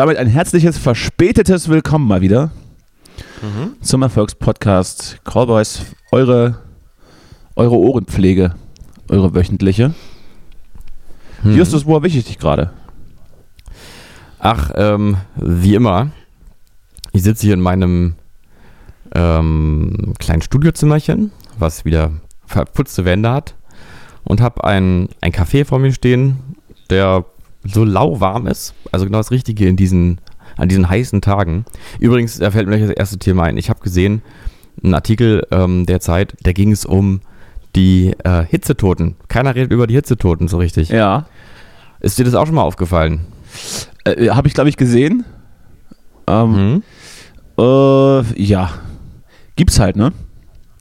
Damit ein herzliches, verspätetes Willkommen mal wieder mhm. zum Erfolgspodcast Callboys. Eure, eure Ohrenpflege, eure wöchentliche. Mhm. Justus, wo erwische ich dich gerade? Ach, ähm, wie immer. Ich sitze hier in meinem ähm, kleinen Studiozimmerchen, was wieder verputzte Wände hat und habe ein, ein Kaffee vor mir stehen, der so lauwarm ist. Also genau das Richtige in diesen, an diesen heißen Tagen. Übrigens, da fällt mir gleich das erste Thema ein. Ich habe gesehen, einen Artikel ähm, der Zeit, da ging es um die äh, Hitzetoten. Keiner redet über die Hitzetoten so richtig. Ja. Ist dir das auch schon mal aufgefallen? Äh, habe ich, glaube ich, gesehen. Ähm, mhm. äh, ja. Gibt's halt, ne?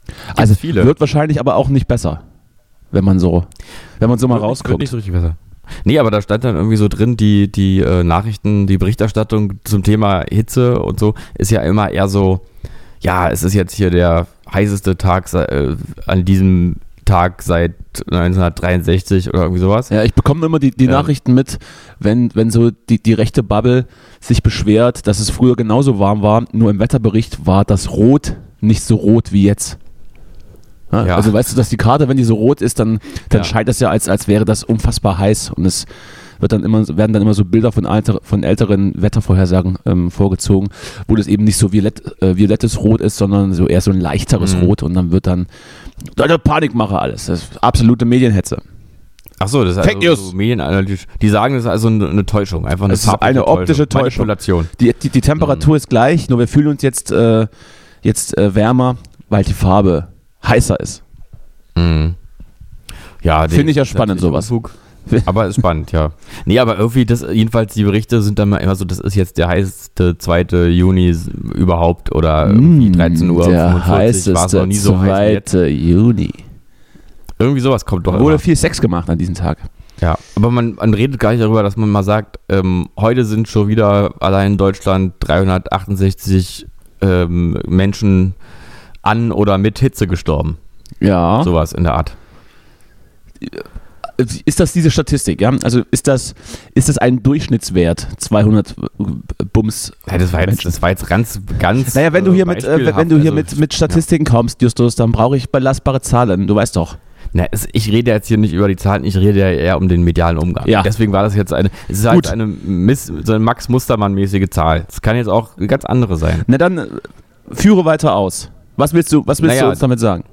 Gibt's also viele. wird wahrscheinlich aber auch nicht besser, wenn man so, wenn man so mal rausguckt. Wird nicht so richtig besser. Nee, aber da stand dann irgendwie so drin, die, die äh, Nachrichten, die Berichterstattung zum Thema Hitze und so ist ja immer eher so, ja, es ist jetzt hier der heißeste Tag äh, an diesem Tag seit 1963 oder irgendwie sowas. Ja, ich bekomme immer die, die ja. Nachrichten mit, wenn, wenn so die, die rechte Bubble sich beschwert, dass es früher genauso warm war, nur im Wetterbericht war das Rot nicht so rot wie jetzt. Ja. Also weißt du, dass die Karte, wenn die so rot ist, dann, dann ja. scheint das ja, als, als wäre das unfassbar heiß und es wird dann immer, werden dann immer so Bilder von, alter, von älteren Wettervorhersagen ähm, vorgezogen, wo das eben nicht so violett, äh, violettes Rot ist, sondern so eher so ein leichteres mhm. Rot und dann wird dann Leute, Panikmache alles. Das ist absolute Medienhetze. Ach so, das ist Fake also so medienanalytisch. Die sagen, das ist also eine, eine Täuschung, einfach eine, es ist eine optische Täuschung. Täuschung. Die, die, die Temperatur mhm. ist gleich, nur wir fühlen uns jetzt, äh, jetzt äh, wärmer, weil die Farbe heißer ist. Mhm. Ja, finde ich ja spannend sowas. Unfug. Aber ist spannend, ja. Nee, aber irgendwie, das, jedenfalls die Berichte sind dann immer so, das ist jetzt der heißeste 2. Juni überhaupt oder irgendwie 13 mm, Uhr. Der 45, heißeste noch nie so 2. Juni. Irgendwie sowas kommt doch. Wurde immer. viel Sex gemacht an diesem Tag. Ja, aber man, man redet gar nicht darüber, dass man mal sagt, ähm, heute sind schon wieder allein in Deutschland 368 ähm, Menschen an oder mit Hitze gestorben. Ja. Sowas in der Art ist das diese Statistik, ja? Also ist das, ist das ein Durchschnittswert, 200 Bums? Ja, das war jetzt, das war jetzt ganz, ganz. Naja, wenn du hier, mit, äh, wenn du hier also, mit, mit Statistiken ja. kommst, Justus, dann brauche ich belastbare Zahlen, du weißt doch. Na, ich rede jetzt hier nicht über die Zahlen, ich rede ja eher um den medialen Umgang. Ja. Deswegen war das jetzt eine, es ist halt Gut. halt eine, Miss, so eine Max Mustermann-mäßige Zahl. Es kann jetzt auch eine ganz andere sein. Na dann, äh, führe weiter aus. Was willst du, was willst naja, du uns damit sagen?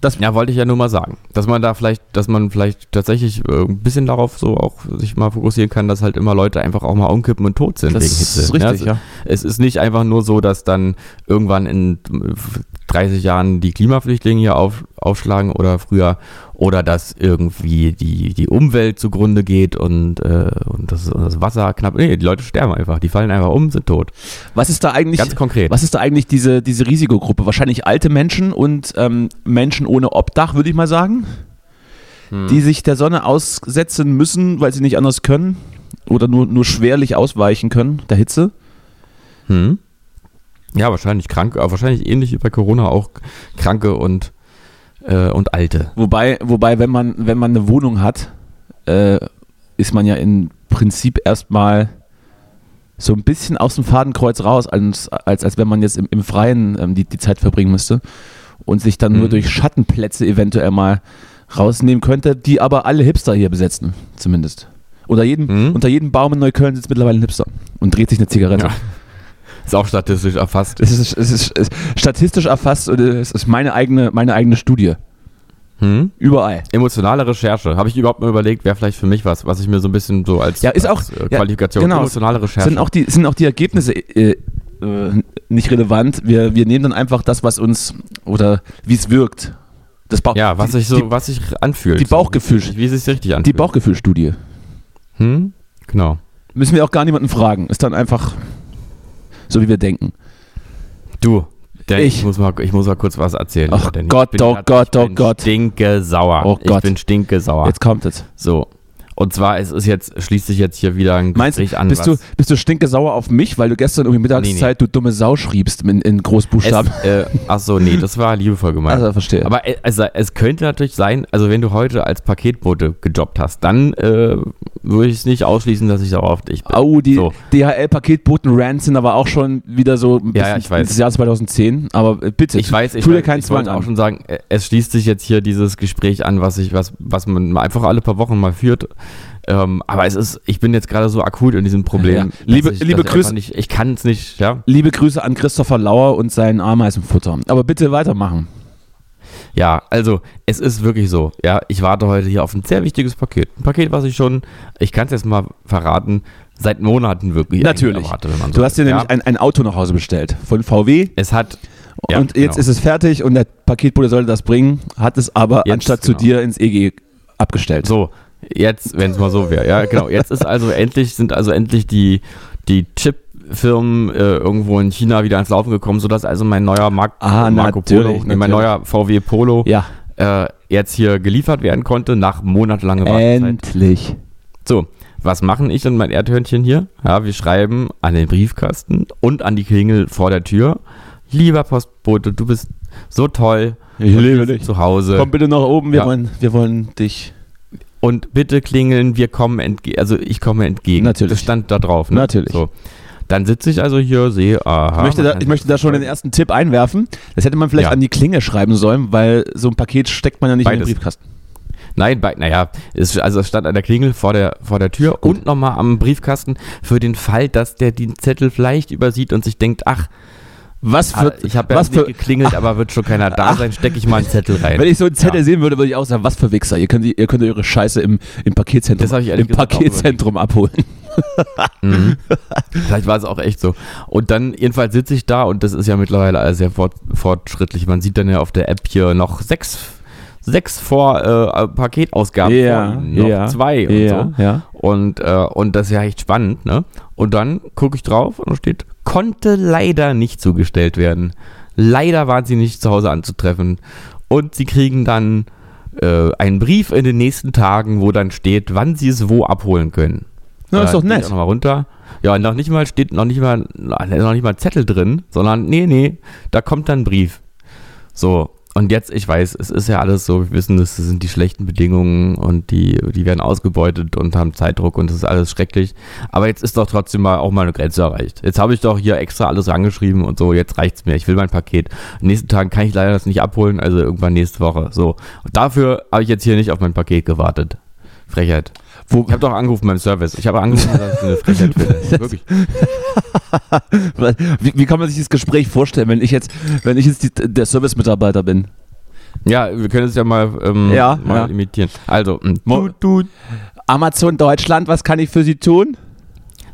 Das ja, wollte ich ja nur mal sagen, dass man da vielleicht, dass man vielleicht tatsächlich äh, ein bisschen darauf so auch sich mal fokussieren kann, dass halt immer Leute einfach auch mal umkippen und tot sind das wegen Hitze. Ist richtig, ja, ja. Es ist nicht einfach nur so, dass dann irgendwann in 30 Jahren die Klimaflüchtlinge hier auf, aufschlagen oder früher oder dass irgendwie die, die Umwelt zugrunde geht und, äh, und, das, und das Wasser knapp. Nee, die Leute sterben einfach, die fallen einfach um, sind tot. Was ist da eigentlich? Ganz konkret. Was ist da eigentlich diese, diese Risikogruppe? Wahrscheinlich alte Menschen und ähm, Menschen ohne Obdach, würde ich mal sagen, hm. die sich der Sonne aussetzen müssen, weil sie nicht anders können oder nur, nur schwerlich ausweichen können, der Hitze. Hm. Ja, wahrscheinlich krank, aber wahrscheinlich ähnlich wie bei Corona auch Kranke und, äh, und Alte. Wobei, wobei, wenn man, wenn man eine Wohnung hat, äh, ist man ja im Prinzip erstmal so ein bisschen aus dem Fadenkreuz raus, als, als, als wenn man jetzt im, im Freien ähm, die, die Zeit verbringen müsste und sich dann mhm. nur durch Schattenplätze eventuell mal rausnehmen könnte, die aber alle Hipster hier besetzen, zumindest. Unter jedem, mhm. unter jedem Baum in Neukölln sitzt mittlerweile ein Hipster und dreht sich eine Zigarette. Ja. Ist auch statistisch erfasst. Es ist, es ist, es ist statistisch erfasst und es ist meine eigene, meine eigene Studie. Hm? Überall. Emotionale Recherche. Habe ich überhaupt mal überlegt, wäre vielleicht für mich was, was ich mir so ein bisschen so als, ja, ist auch, als, äh, Qualifikation. Ja, genau. Emotionale Recherche. Sind auch die, sind auch die Ergebnisse äh, äh, nicht relevant. Wir, wir nehmen dann einfach das, was uns oder wie es wirkt. Das Bauch, ja, was sich so, die, was sich anfühlt. Die Bauchgefühl, wie es sich richtig anfühlt. Die Bauchgefühlstudie. Hm? Genau. Müssen wir auch gar niemanden fragen. Ist dann einfach so wie wir denken. Du, ich, ich, muss mal, ich muss mal kurz was erzählen. Ach Gott, oh Gott, oh Gott. Ich bin stinke sauer. Oh Gott. Ich bin stinke sauer. Jetzt kommt es. So. Und zwar es ist jetzt, schließt sich jetzt hier wieder ein Gespräch Meinst, an. Bist du, bist du stinke sauer auf mich, weil du gestern irgendwie Mittagszeit nee, nee. du dumme Sau schriebst in, in Großbuchstaben? Es, äh, ach so, nee, das war liebevoll gemeint. Also, verstehe. Aber äh, also, es könnte natürlich sein, also wenn du heute als Paketbote gejobbt hast, dann äh, würde ich es nicht ausschließen, dass ich sauer auf dich bin. Oh, die So. DHL-Paketboten Rants sind aber auch schon wieder so ein Ja, ja, ich weiß. das Jahr 2010. Aber äh, bitte, Ich weiß, ich, tu dir keinen ich Zwang auch schon sagen, äh, es schließt sich jetzt hier dieses Gespräch an, was ich, was, was man einfach alle paar Wochen mal führt. Ähm, aber es ist, ich bin jetzt gerade so akut in diesem Problem. Ja. Liebe- ich, liebe Grüße- Nicht, ich kann es nicht, ja. Liebe Grüße an Christopher Lauer und sein Ameisenfutter. Aber bitte weitermachen. Ja, also es ist wirklich so. Ja, ich warte heute hier auf ein sehr wichtiges Paket. Ein Paket, was ich schon, ich kann es jetzt mal verraten, seit Monaten wirklich Natürlich. erwarte, wenn man so Du hast dir nämlich ja, ein, ein Auto nach Hause bestellt von VW es hat ja, und jetzt genau. ist es fertig und der Paketbote sollte das bringen, hat es aber Jetzt, anstatt genau. zu dir ins EG abgestellt. So, jetzt, wenn es mal so wäre. Ja, genau. Jetzt ist also endlich, sind also endlich die, die Chip-Firmen äh, irgendwo in China wieder ans Laufen gekommen, sodass also mein neuer Mark Ah, Marco natürlich, Polo, nee, mein neuer VW Polo Ja, äh, jetzt hier geliefert werden konnte nach monatelanger Wartezeit. endlich. So, was machen ich und mein Erdhörnchen hier? Ja, wir schreiben an den Briefkasten und an die Klingel vor der Tür. Lieber Postbote, du bist so toll. Ich liebe dich. Zu Hause. Komm bitte nach oben, wir, Ja. wollen, wir wollen dich. Und bitte klingeln, wir kommen entgegen. Also ich komme entgegen. Natürlich. Das stand da drauf. Ne? Natürlich. So. Dann sitze ich also hier, sehe, aha. Ich möchte, da, ich möchte da schon den ersten Tipp einwerfen. Das hätte man vielleicht Ja. an die Klinge schreiben sollen, weil so ein Paket steckt man ja nicht in Beides. den Briefkasten. Nein, bei, naja, es, also es stand an der Klingel vor der, vor der Tür Gut. und nochmal am Briefkasten für den Fall, dass der den Zettel vielleicht übersieht und sich denkt, ach, Was ah, für, ich habe ja was für, geklingelt, aber wird schon keiner da sein, stecke ich mal einen Zettel rein. wenn ich so einen Zettel Ja. sehen würde, würde ich auch sagen, was für Wichser. Ihr könnt, ihr könnt eure Scheiße im, im Paketzentrum, im Paketzentrum abholen. Mhm. Vielleicht war es auch echt so. Und dann, jedenfalls sitze ich da und das ist ja mittlerweile sehr fort, fortschrittlich. Man sieht dann ja auf der App hier noch sechs, sechs vor äh, Paketausgaben vor Ihnen, noch ja, zwei und ja, so. ja. Und, äh, und das ist ja echt spannend, ne? Und dann gucke ich drauf und da steht, konnte leider nicht zugestellt werden. Leider waren sie nicht zu Hause anzutreffen. Und sie kriegen dann äh, einen Brief in den nächsten Tagen, wo dann steht, wann sie es wo abholen können. Na, ist Äh, doch nett. Auch noch mal runter. Ja, noch nicht mal steht noch nicht mal noch nicht mal Zettel drin, sondern nee, nee, da kommt dann ein Brief. So, und jetzt, ich weiß, es ist ja alles so, wir wissen, das sind die schlechten Bedingungen und die, die werden ausgebeutet und haben Zeitdruck und das ist alles schrecklich. Aber jetzt ist doch trotzdem mal auch mal eine Grenze erreicht. Jetzt habe ich doch hier extra alles rangeschrieben und so, jetzt reicht's mir. Ich will mein Paket. Den nächsten Tagen kann ich leider das nicht abholen, also irgendwann nächste Woche. So. Und dafür habe ich jetzt hier nicht auf mein Paket gewartet. Frechheit. Wo, Ich habe doch angerufen beim Service. Ich habe angerufen, dass ich eine Frechheit finde. Wirklich. wie, wie kann man sich das Gespräch vorstellen, wenn ich jetzt, wenn ich jetzt die, der Service-Mitarbeiter bin? Ja, wir können es ja mal, ähm, Ja, mal ja. imitieren. Also, du, du. Amazon Deutschland, was kann ich für Sie tun?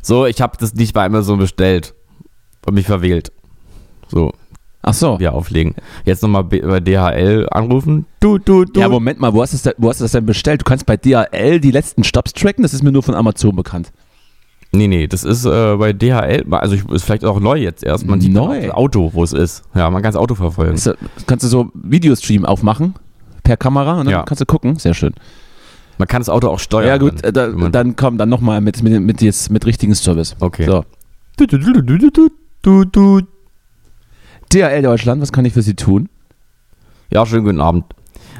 so, ich habe das nicht bei Amazon bestellt und mich verwählt. So, Ach so. wir auflegen. Jetzt nochmal bei DHL anrufen. Du, du, du. Ja, Moment mal, wo hast, du das denn, wo hast du das denn bestellt? Du kannst bei DHL die letzten Stops tracken, das ist mir nur von Amazon bekannt. nee, nee, das ist äh, bei DHL, also ich, ist vielleicht auch neu jetzt erst. Man sieht Neu? das Auto, wo es ist. Ja, man kann das Auto verfolgen. Das- kannst du so Videostream aufmachen per Kamera dann Ja. kannst du gucken. Sehr schön. Man kann das Auto auch steuern. Ja, gut, äh, dann, da, dann komm, dann nochmal mit, mit, mit, jetzt, mit richtigen Service. Okay. So. Du, du, du, du, du, du, du, du. DHL Deutschland, was kann ich für Sie tun? Ja, schönen guten Abend.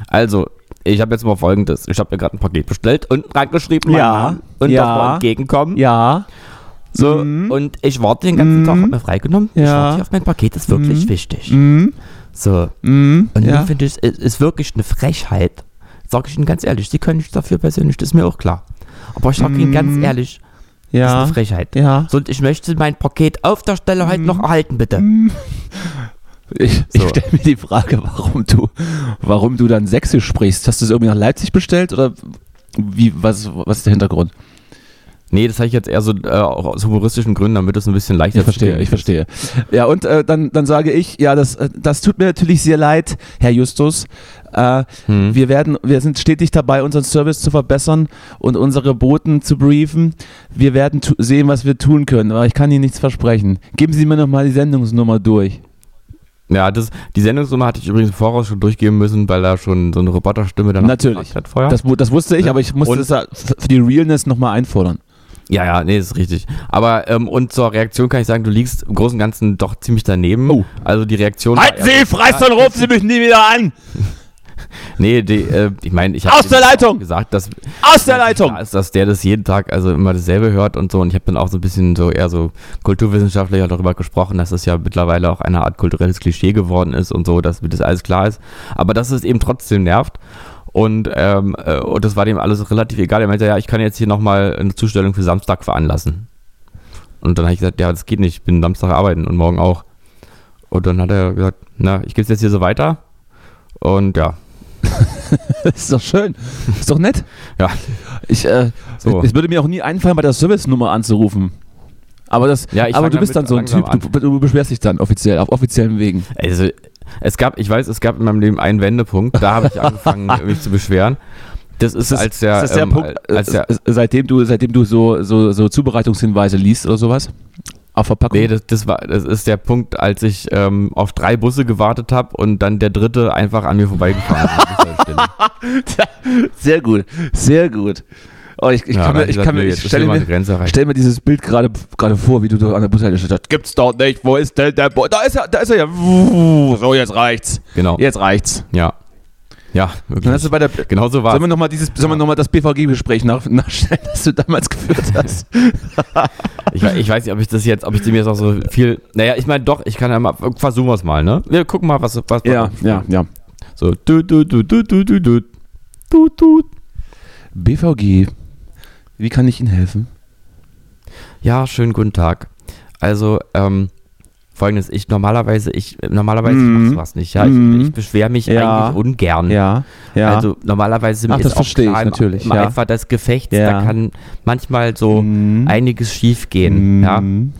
Also, ich habe jetzt mal folgendes. Ich habe mir gerade ein Paket bestellt und reingeschrieben, Ja, und ja. das mal entgegenkommen. Ja. So, Mhm. und ich warte den ganzen Mhm. Tag, hab mir freigenommen. Ich Ja. warte hier auf mein Paket, ist wirklich Mhm. wichtig. Mhm. So, Mhm. und ja. nun finde ich, es ist wirklich eine Frechheit. Sag ich Ihnen ganz ehrlich, Sie können nichts dafür persönlich, das ist mir auch klar. Aber ich sage Ihnen Mhm. ganz ehrlich, das ist ja. eine Frechheit. Ja. So, und ich möchte mein Paket auf der Stelle heute Mhm. noch erhalten, bitte. Ich, ich So. stelle mir die Frage, warum du, warum du dann Sächsisch sprichst. Hast du es irgendwie nach Leipzig bestellt oder wie, was, was ist der Hintergrund? Nee, das habe ich jetzt eher so äh, auch aus humoristischen Gründen, damit es ein bisschen leichter Ich verstehe, ich verstehe. Ja, und äh, dann, dann sage ich, ja, das, äh, das tut mir natürlich sehr leid, Herr Justus. Äh. Hm. wir, werden, wir sind stetig dabei, unseren Service zu verbessern und unsere Boten zu briefen. Wir werden sehen, was wir tun können, aber ich kann Ihnen nichts versprechen. Geben Sie mir nochmal die Sendungsnummer durch. Ja, das, die Sendungsnummer hatte ich übrigens im Voraus schon durchgeben müssen, weil da schon so eine Roboterstimme danach Natürlich. hat vorher. Das, das wusste ich, aber ich musste Und- f- für die Realness nochmal einfordern. Ja, ja, nee, das ist richtig. Aber, ähm, und zur Reaktion kann ich sagen, du liegst im Großen und Ganzen doch ziemlich daneben. Oh. Also die Reaktion. eher- Sie, Freist und rufen Sie mich nie wieder an! Nee, die, äh, ich meine, ich Aus habe der Leitung! gesagt, dass Aus der Leitung! ist, dass der das jeden Tag also immer dasselbe hört und so. Und ich habe dann auch so ein bisschen so eher so kulturwissenschaftlicher darüber gesprochen, dass das ja mittlerweile auch eine Art kulturelles Klischee geworden ist und so, dass mir das alles klar ist. Aber dass es eben trotzdem nervt. Und, ähm, äh, und das war dem alles relativ egal. Er meinte, ja, ich kann jetzt hier nochmal eine Zustellung für Samstag veranlassen. Und dann habe ich gesagt, ja, das geht nicht, ich bin Samstag arbeiten und morgen auch. Und dann hat er gesagt, na, ich gebe es jetzt hier so weiter. Und ja, Das ist doch schön. Ist doch nett. ja, Ich, äh, So. Es würde mir auch nie einfallen, bei der Service-Nummer anzurufen. Aber, das, Ja, ich aber du bist dann so ein Typ, du, du beschwerst dich dann offiziell, auf offiziellen Wegen. Also, es gab, ich weiß, es gab in meinem Leben einen Wendepunkt, da habe ich angefangen, mich zu beschweren. Das ist, als der, ist das der ähm, Punkt, als der, äh, seitdem du, seitdem du so, so, so Zubereitungshinweise liest oder sowas? Auf Verpackung? nee, das, das war, das ist der Punkt, als ich ähm, auf drei Busse gewartet habe und dann der dritte einfach an mir vorbeigefahren ist. sehr gut, sehr gut. Oh, ich, ich Ja, kann mir, ich kann mir, ich stelle mir, stell mir dieses Bild gerade gerade vor, wie du da an der Bushaltestelle stehst. Gibt's dort nicht. Wo ist denn der Bo Da ist er, da ist er ja. So, jetzt reicht's. Genau. Jetzt reicht's. Ja. Ja, Dann hast du wirklich. bei der, Genau so war Sollen wir nochmal dieses, sollen wir noch mal das BVG-Gespräch nach, nachstellen, das du damals geführt hast? Ich, ich weiß nicht, ob ich das jetzt, ob ich dem jetzt auch so viel. Naja, ich meine doch, ich kann ja mal, versuchen wir es mal, ne? Wir gucken mal, was. was ja, ja, ja. So, du, du, du, du, du, du, du. Du, du. BVG, wie kann ich Ihnen helfen? Ja, schönen guten Tag. Also, ähm, folgendes, ich normalerweise, ich normalerweise Mhm. mach sowas nicht, ja. Mhm. Ich, ich beschwere mich Ja. eigentlich ungern. Ja, ja. Also normalerweise Ach, ist auch verstehe ich klar, im- natürlich, im ja. Eifer des Gefechts, Ja. da kann manchmal so Mhm. einiges schief gehen, ja. Mhm.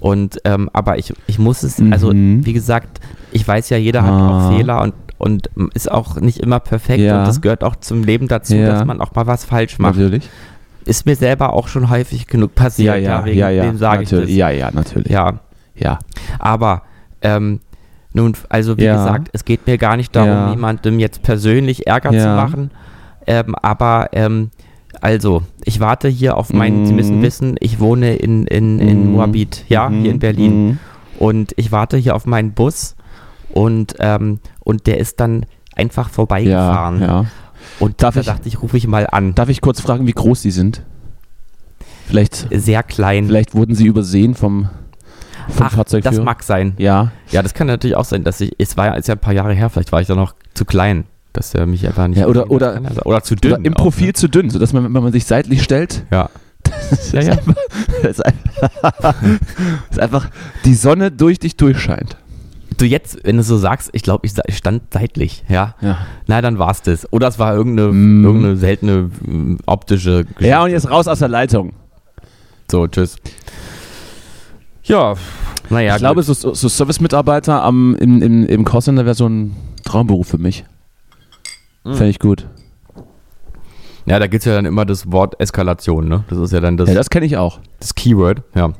Und ähm, aber ich, ich muss es, Mhm. also wie gesagt, ich weiß ja, jeder hat Ah. auch Fehler und und ist auch nicht immer perfekt Ja. und das gehört auch zum Leben dazu, Ja. dass man auch mal was falsch macht. Natürlich. Ist mir selber auch schon häufig genug passiert, Ja, ja, wegen ja, ja. dem sage ich das. Ja, ja, natürlich. Ja, ja. aber ähm, nun, also wie Ja. gesagt, es geht mir gar nicht darum, Ja. jemandem jetzt persönlich Ärger zu Ja. machen. Ähm, aber ähm, also, ich warte hier auf meinen, Sie müssen Mhm. wissen, ich wohne in, in, in Mhm. Moabit, ja, Mhm. hier in Berlin. Mhm. Und ich warte hier auf meinen Bus und, ähm, und der ist dann einfach Ja, vorbeigefahren. ja. Und Darf da ich- dachte ich, rufe ich mal an. Darf ich kurz fragen, wie groß die sind? Vielleicht, Sehr klein. vielleicht wurden sie übersehen vom, vom Ach, Fahrzeugführer. das mag sein. ja. Ja, das kann natürlich auch sein, dass ich, es war ja, ist ja ein paar Jahre her, vielleicht war ich da noch zu klein, dass er mich einfach nicht. Ja, oder- oder-. Kann oder zu dünn. Oder im auch, Profil ne? zu dünn, sodass man, wenn man sich seitlich stellt, Ja. das Ja, ist ja. einfach- das ist einfach, das ist einfach die Sonne durch dich durchscheint. Du jetzt, wenn du so sagst, ich glaube, ich, stand seitlich, ja. Ja. Na, dann war's das. Oder es war irgendeine, Mm. irgendeine seltene mm, optische Geschichte. Ja, und jetzt raus aus der Leitung. So, tschüss. Ja, naja, ich glaube, so, so Service-Mitarbeiter am, im, im, im Callcenter wäre so ein Traumberuf für mich. Mhm. Fände ich gut. Ja, da gibt es ja dann immer das Wort Eskalation, ne? Das ist ja dann das, Ja, das kenne ich auch. das Keyword, ja.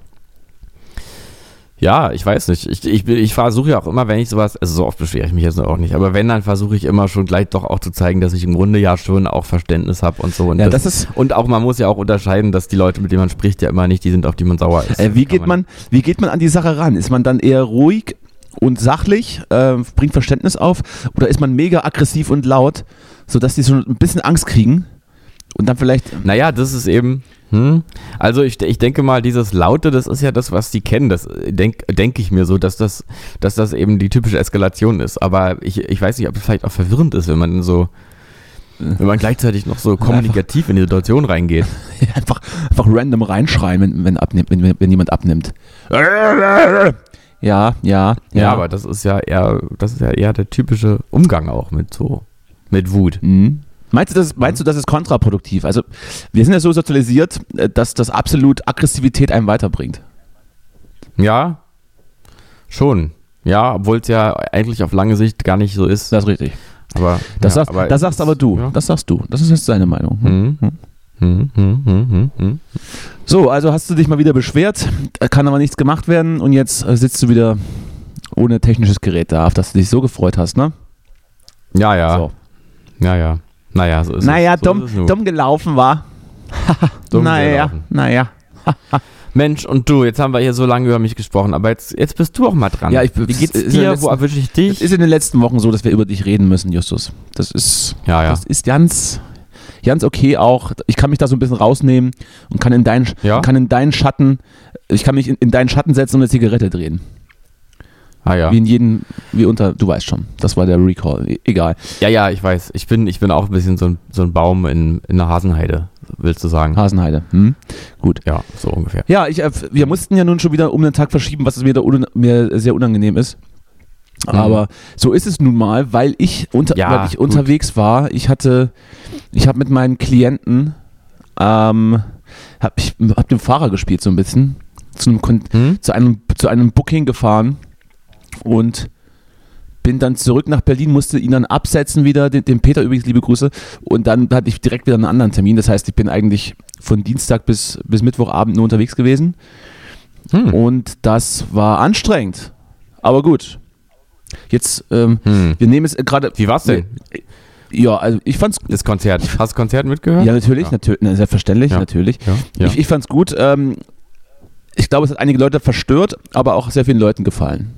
Ja, ich weiß nicht. Ich, ich, ich versuche ja auch immer, wenn ich sowas, also so oft beschwere ich mich jetzt auch nicht, aber wenn, dann versuche ich immer schon gleich doch auch zu zeigen, dass ich im Grunde ja schon auch Verständnis habe und so. Und, Ja, das ist. und auch, man muss ja auch unterscheiden, dass die Leute, mit denen man spricht, ja immer nicht die sind, auf die man sauer ist. Äh, wie, geht man, wie geht man an die Sache ran? Ist man dann eher ruhig und sachlich, äh, bringt Verständnis auf? Oder ist man mega aggressiv und laut, sodass die so ein bisschen Angst kriegen? Und dann vielleicht. Naja, das ist eben. Hm? Also ich, ich denke mal, dieses Laute, das ist ja das, was die kennen. Das denke denk ich mir so, dass das, dass das eben die typische Eskalation ist. Aber ich, ich weiß nicht, ob es vielleicht auch verwirrend ist, wenn man so, wenn man gleichzeitig noch so kommunikativ in die Situation reingeht. einfach, einfach random reinschreien, wenn, wenn, abnimmt, wenn, wenn jemand abnimmt. Ja, ja, ja. Ja, aber das ist ja eher, das ist ja eher der typische Umgang auch mit so, mit Wut. Mhm. Meinst du, das, meinst du, das ist kontraproduktiv? Also, wir sind ja so sozialisiert, äh, dass das absolut Aggressivität einem weiterbringt. Ja, schon. Ja, obwohl es ja eigentlich auf lange Sicht gar nicht so ist. Das ist richtig. Aber Das, ja, sagst, das sagst aber du. Ja. Das sagst du. Das ist jetzt deine Meinung. Hm. Hm, hm, hm, hm, hm. So, also hast du dich mal wieder beschwert, kann aber nichts gemacht werden und jetzt äh, sitzt du wieder ohne technisches Gerät da, auf das du dich so gefreut hast, ne? Ja, ja. So. Ja, ja. Naja, so ist Naja, es. So dumm, es gelaufen war. Dumm naja, gelaufen. naja. Mensch, und du, jetzt haben wir hier so lange über mich gesprochen, aber jetzt, jetzt bist du auch mal dran. Ja, ich- Wie geht's dir? letzten- Wo erwische ich Es dich? ist in den letzten Wochen so, dass wir über dich reden müssen, Justus. Das ist, Ja, ja. das ist ganz, ganz okay auch. Ich kann mich da so ein bisschen rausnehmen und kann in deinen, Ja? kann in deinen Schatten, ich kann mich in, in deinen Schatten setzen und eine Zigarette drehen. Ah, ja. Wie in jedem, wie unter, du weißt schon, das war der Recall. E- Egal. Ja, ja, ich weiß. Ich bin, ich bin auch ein bisschen so ein, so ein Baum in, in der Hasenheide, willst du sagen. Hasenheide. Hm? Gut. Ja, so ungefähr. Ja, ich, äh, wir mussten ja nun schon wieder um den Tag verschieben, was mir, da un mir sehr unangenehm ist. Aber so ist es nun mal, weil ich, unter, Ja, weil ich gut. unterwegs war. Ich hatte, ich habe mit meinen Klienten, ähm, habe ich hab den Fahrer gespielt so ein bisschen, zu einem, Kon Hm? zu einem, zu einem Booking gefahren und bin dann zurück nach Berlin, musste ihn dann absetzen wieder, den, den Peter übrigens, liebe Grüße. Und dann hatte ich direkt wieder einen anderen Termin. Das heißt, ich bin eigentlich von Dienstag bis, bis Mittwochabend nur unterwegs gewesen. Hm. Und das war anstrengend. Aber gut. Jetzt, ähm, Hm. wir nehmen es äh, gerade. Wie war's denn? Ja, also ich fand's. Das Konzert. Hast du das Konzert mitgehört? Ja, natürlich, Ja. natürlich, na, selbstverständlich, Ja. natürlich. Ja. Ich, ich fand's gut. Ähm, ich glaube, es hat einige Leute verstört, aber auch sehr vielen Leuten gefallen.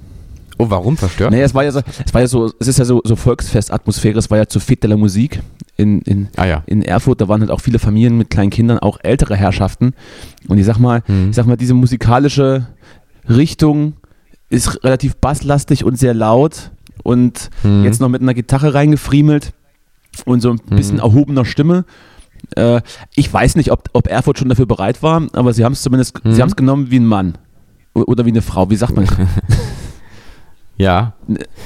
Oh, warum verstört? Naja, es war ja so, es war ja so, es ist ja so, so Volksfestatmosphäre, es war ja zu Fete de la Musik in, in, Ah ja. in Erfurt, da waren halt auch viele Familien mit kleinen Kindern, auch ältere Herrschaften. Und ich sag mal, Hm. ich sag mal, diese musikalische Richtung ist relativ basslastig und sehr laut und Hm. jetzt noch mit einer Gitarre reingefriemelt und so ein bisschen Mhm. erhobener Stimme. Äh, ich weiß nicht, ob, ob Erfurt schon dafür bereit war, aber sie haben es zumindest, Mhm. sie haben es genommen wie ein Mann. Oder wie eine Frau, wie sagt man? Ja.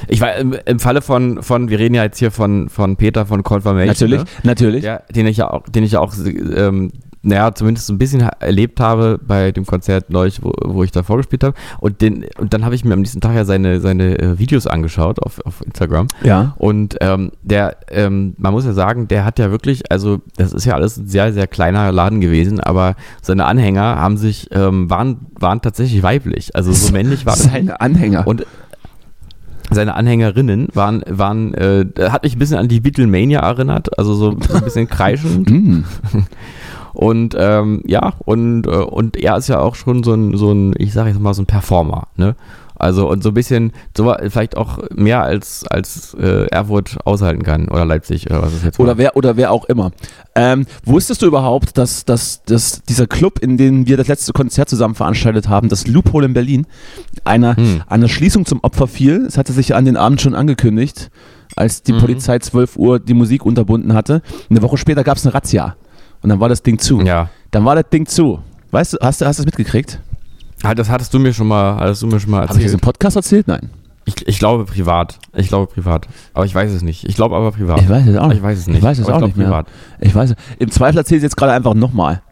Ich war im, im Falle von, von, wir reden ja jetzt hier von, von Peter von Confirmation. natürlich, Ne? natürlich. Ja, den ich ja auch, den ich ja auch, ähm, naja, zumindest so ein bisschen erlebt habe bei dem Konzert neulich, wo, wo ich da vorgespielt habe. Und, den, und dann habe ich mir am nächsten Tag ja seine, seine äh, Videos angeschaut auf, auf Instagram. Ja. Und ähm, der, ähm, man muss ja sagen, der hat ja wirklich, also das ist ja alles ein sehr, sehr kleiner Laden gewesen, aber seine Anhänger haben sich, ähm, waren, waren tatsächlich weiblich. Also so männlich war das. Seine Anhänger. Und seine Anhängerinnen waren, waren äh, hat mich ein bisschen an die Beatlemania erinnert, also so, ein bisschen kreischend. Mm. Und ähm, ja, und, äh, und er ist ja auch schon so ein, so ein, ich sage jetzt mal, so ein Performer, ne? Also und so ein bisschen, so vielleicht auch mehr als, als äh, Erfurt aushalten kann oder Leipzig oder was ist jetzt Oder wer, oder wer auch immer. Ähm, wusstest du überhaupt, dass, dass, dass dieser Club, in dem wir das letzte Konzert zusammen veranstaltet haben, das Loophole in Berlin, einer, Hm. einer Schließung zum Opfer fiel? Es hatte sich an den Abend schon angekündigt, als die Mhm. Polizei 12 Uhr die Musik unterbunden hatte. Eine Woche später gab es eine Razzia. Und dann war das Ding zu. Ja. Dann war das Ding zu. Weißt du, hast du hast du das mitgekriegt? Das hattest du mir schon mal, hattest du mir schon mal Habe ich das erzählt. im Podcast erzählt? Nein. Ich, ich glaube privat. Ich glaube privat. Aber ich weiß es nicht. Ich glaube aber privat. Ich weiß es auch Ich weiß es nicht. Ich weiß es aber auch nicht mehr. privat. Ich weiß es. Im Zweifel erzähle ich es jetzt gerade einfach nochmal.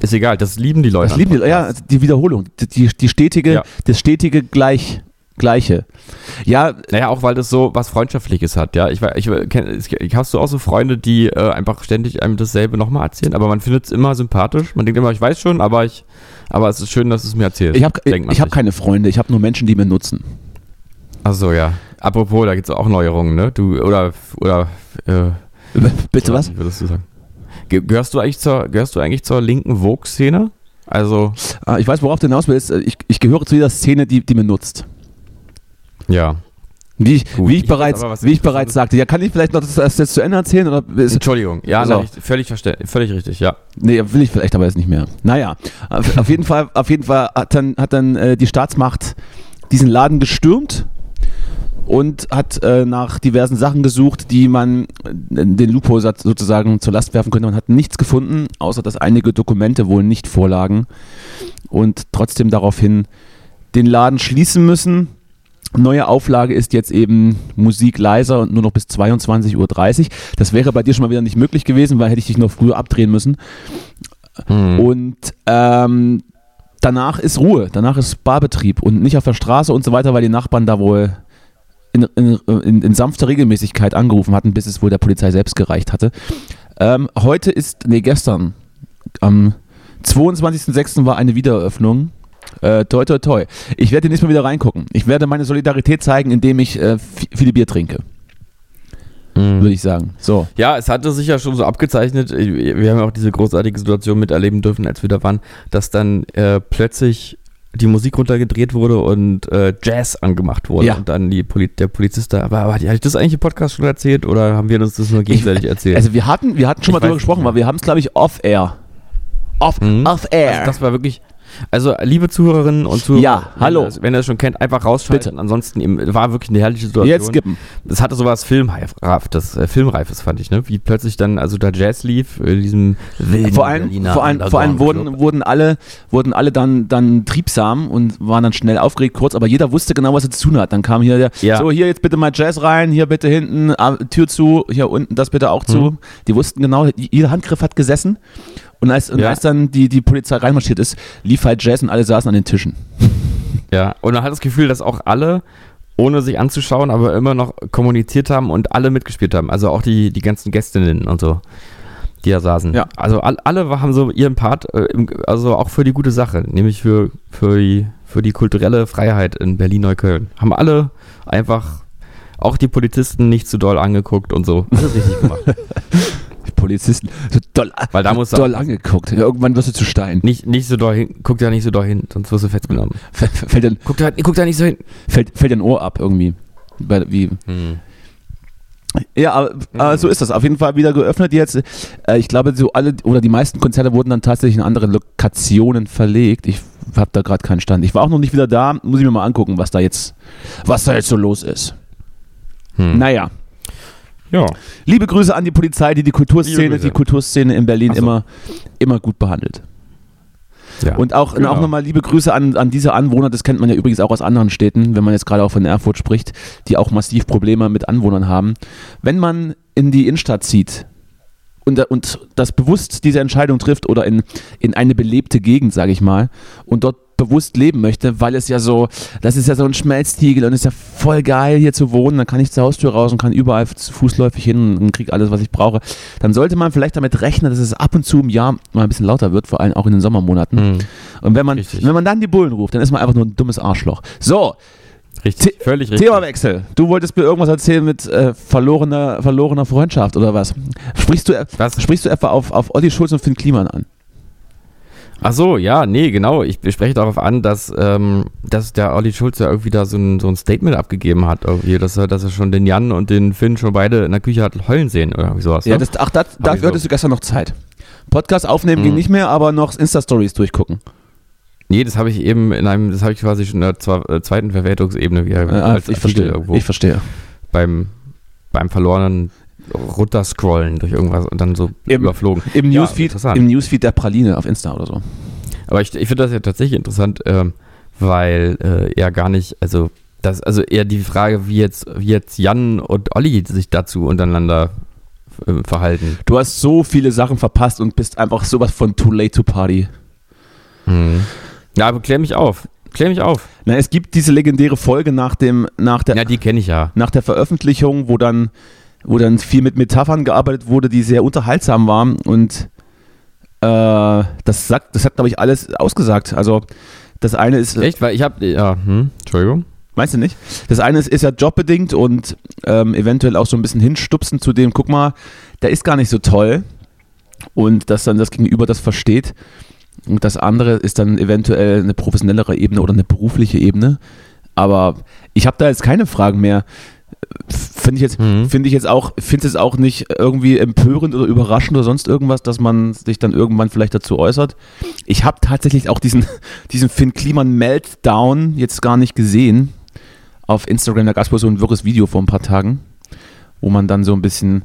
Ist egal, das lieben die Leute. Das lieben die, ja, die Wiederholung, die, die, stetige, Ja. das stetige Gleich, Gleiche. Ja, Naja, auch weil das so was Freundschaftliches hat, ja. Ich, ich, es- hast du auch so Freunde, die äh, einfach ständig einem dasselbe nochmal erzählen, aber man findet es immer sympathisch. Man denkt immer, ich weiß schon, aber ich, aber es ist schön, dass du es mir erzählst. ich habe hab keine Freunde, ich habe nur Menschen, die mir nutzen. Ach so, ja. Apropos, da gibt es auch Neuerungen, ne? Du, oder, oder, äh, Bitte was? Wie würdest du sagen? Ge gehörst du eigentlich zur, gehörst du eigentlich zur linken Vogue-Szene? Also, Ah, ich weiß, worauf du hinaus willst. Ich, ich gehöre zu dieser Szene, die, die mir nutzt. ja. Wie ich, Gut, wie ich, ich bereits, wie ich bereits sagte. Ja, kann ich vielleicht noch das, das jetzt zu Ende erzählen? Oder ist, Entschuldigung. Ja, So. richtig, völlig völlig richtig, ja. nee, will ich vielleicht aber jetzt nicht mehr. Naja, auf, auf jeden Fall, auf jeden Fall hat dann, hat dann äh, die Staatsmacht diesen Laden gestürmt und hat äh, nach diversen Sachen gesucht, die man äh, den Lupo sozusagen zur Last werfen könnte. Man hat nichts gefunden, außer dass einige Dokumente wohl nicht vorlagen und trotzdem daraufhin den Laden schließen müssen. Neue Auflage ist jetzt eben Musik leiser und nur noch bis 22.30 Uhr. Das wäre bei dir schon mal wieder nicht möglich gewesen, weil hätte ich dich noch früher abdrehen müssen. Hm. Und ähm, danach ist Ruhe, danach ist Barbetrieb und nicht auf der Straße und so weiter, weil die Nachbarn da wohl in, in, in, in sanfter Regelmäßigkeit angerufen hatten, bis es wohl der Polizei selbst gereicht hatte. Ähm, heute ist, nee, gestern, am 22.06. war eine Wiedereröffnung. Äh, toi, toi, toi. Ich werde demnächst mal wieder reingucken. Ich werde meine Solidarität zeigen, indem ich äh, vi- viele Bier trinke. Mhm. würde ich sagen. So. Ja, es hatte sich ja schon so abgezeichnet. Wir haben ja auch diese großartige Situation miterleben dürfen, als wir da waren, dass dann äh, plötzlich die Musik runtergedreht wurde und äh, Jazz angemacht wurde. Ja. Und dann die Poli der Polizist da. Aber, aber hatte ich das eigentlich im Podcast schon erzählt oder haben wir uns das nur gegenseitig erzählt? Also wir hatten, wir hatten schon Ich mal drüber weiß gesprochen, weil wir haben es, glaube ich, off-air. Off, Mhm. off-air. Also das war wirklich. Also, liebe Zuhörerinnen und Zuhörer, Ja, wenn hallo. ihr das- Wenn ihr das schon kennt, einfach rausschalten. Bitte. Ansonsten eben, war wirklich eine herrliche Situation. Jetzt skippen. Es hatte sowas Filmreifes, äh, Filmreifes fand ich, ne? Wie plötzlich dann also da Jazz lief, äh, diesem wilden Vor allem, Berliner vor allem, vor allem wurden, wurden alle, wurden alle dann, dann triebsam und waren dann schnell aufgeregt kurz, aber jeder wusste genau, was er zu tun hat. Dann kam hier der, Ja. so hier jetzt bitte mal Jazz rein, hier bitte hinten, ah, Tür zu, hier unten das bitte auch zu. Mhm. Die wussten genau, jeder Handgriff hat gesessen. Und als, und Ja. als dann die, die Polizei reinmarschiert ist, lief halt Jazz und alle saßen an den Tischen. Ja, und man hat das Gefühl, dass auch alle, ohne sich anzuschauen, aber immer noch kommuniziert haben und alle mitgespielt haben. Also auch die, die ganzen Gästinnen und so, die da saßen. Ja. Also all, alle haben so ihren Part, äh, also auch für die gute Sache, nämlich für, für, die, für die kulturelle Freiheit in Berlin-Neukölln. Haben alle einfach auch die Polizisten nicht zu doll angeguckt und so. Alles richtig gemacht. Polizisten, so doll, Weil da musst du doll angeguckt. Ja, irgendwann wirst du zu Stein. nicht, nicht so doll hin, guck da nicht so doll hin, sonst wirst du festgenommen. Fällt, fällt, dir, Guck da, guck da nicht so hin. fällt, fällt dir ein Ohr ab irgendwie. Wie, Ja, aber, aber so ist das. Auf jeden Fall wieder geöffnet jetzt. Äh, ich glaube, so alle oder die meisten Konzerte wurden dann tatsächlich in andere Lokationen verlegt. Ich habe da gerade keinen Stand. Ich war auch noch nicht wieder da. Muss ich mir mal angucken, was da jetzt, was da jetzt so los ist. Hm. Naja, Ja. liebe Grüße an die Polizei, die die Kulturszene, die Kulturszene in Berlin so. immer, immer gut behandelt. ja. Und auch, Genau. auch nochmal liebe Grüße an, an diese Anwohner, das kennt man ja übrigens auch aus anderen Städten, wenn man jetzt gerade auch von Erfurt spricht, die auch massiv Probleme mit Anwohnern haben. Wenn man in die Innenstadt zieht und, und das bewusst diese Entscheidung trifft oder in, in eine belebte Gegend, sage ich mal, und dort bewusst leben möchte, weil es ja so, das ist ja so ein Schmelztiegel und es ist ja voll geil hier zu wohnen, dann kann ich zur Haustür raus und kann überall fußläufig hin und kriege alles, was ich brauche, dann sollte man vielleicht damit rechnen, dass es ab und zu im Jahr mal ein bisschen lauter wird, vor allem auch in den Sommermonaten. Hm. Und wenn man, Richtig. wenn man dann die Bullen ruft, dann ist man einfach nur ein dummes Arschloch. So, Richtig, The- völlig richtig. Themawechsel. Du wolltest mir irgendwas erzählen mit äh, verlorener, verlorener Freundschaft oder was? Sprichst du, Was? sprichst du etwa auf, auf Olli Schulz und Finn Kliman an? Ach so, ja, nee, genau. Ich spreche darauf an, dass, ähm, dass der Olli Schulz ja irgendwie da so ein, so ein Statement abgegeben hat, irgendwie, dass er, dass er schon den Jan und den Finn schon beide in der Küche hat heulen sehen oder irgendwie sowas. Ja, ne? das, ach, das, dafür so. hattest du gestern noch Zeit. Podcast aufnehmen Mhm. ging nicht mehr, aber noch Insta-Stories durchgucken. Nee, das habe ich eben in einem, das habe ich quasi schon in der äh, zweiten Verwertungsebene wieder Äh, als ich verstehe. irgendwo Ich verstehe. beim, beim verlorenen runterscrollen durch irgendwas und dann so Im- überflogen. Im Ja, Newsfeed. Im Newsfeed der Praline auf Insta oder so. Aber ich, ich finde das ja tatsächlich interessant, ähm, weil äh, er gar nicht, also das, also eher die Frage, wie jetzt, wie jetzt Jan und Olli sich dazu untereinander äh, verhalten. Du hast so viele Sachen verpasst und bist einfach sowas von too late to party. Hm. Ja, aber klär mich auf. Klär mich auf. Na, es gibt diese legendäre Folge nach dem, nach der, Ja, die kenne ich ja. nach der Veröffentlichung, wo dann, wo dann viel mit Metaphern gearbeitet wurde, die sehr unterhaltsam waren und äh, das sagt, das hat glaube ich alles ausgesagt. Also das eine ist, Echt? Weil ich habe, ja, hm, Entschuldigung. meinst du nicht? Das eine ist, ist ja jobbedingt und ähm, eventuell auch so ein bisschen hinstupsen zu dem, guck mal, der ist gar nicht so toll und dass dann das Gegenüber das versteht. Und das andere ist dann eventuell eine professionellere Ebene oder eine berufliche Ebene. Aber ich habe da jetzt keine Fragen mehr. Finde ich jetzt, Mhm. finde ich jetzt auch, finde es auch nicht irgendwie empörend oder überraschend oder sonst irgendwas, dass man sich dann irgendwann vielleicht dazu äußert. Ich habe tatsächlich auch diesen, diesen Finn Kliman Meltdown jetzt gar nicht gesehen. Auf Instagram, da gab es wohl so ein wirres Video vor ein paar Tagen, wo man dann so ein bisschen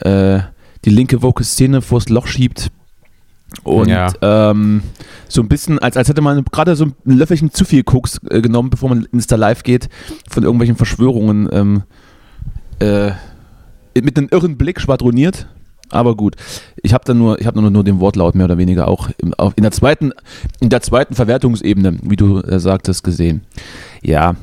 äh, die linke woke Szene vors Loch schiebt. Und Ja. ähm, so ein bisschen, als, als hätte man gerade so ein Löffelchen zu viel Koks äh, genommen, bevor man Insta Live geht, von irgendwelchen Verschwörungen ähm, äh, mit einem irren Blick schwadroniert. Aber gut, ich habe dann nur, ich habe nur, nur den Wortlaut mehr oder weniger auch im, auch in der zweiten, in der zweiten Verwertungsebene, wie du äh, sagtest, gesehen. Ja,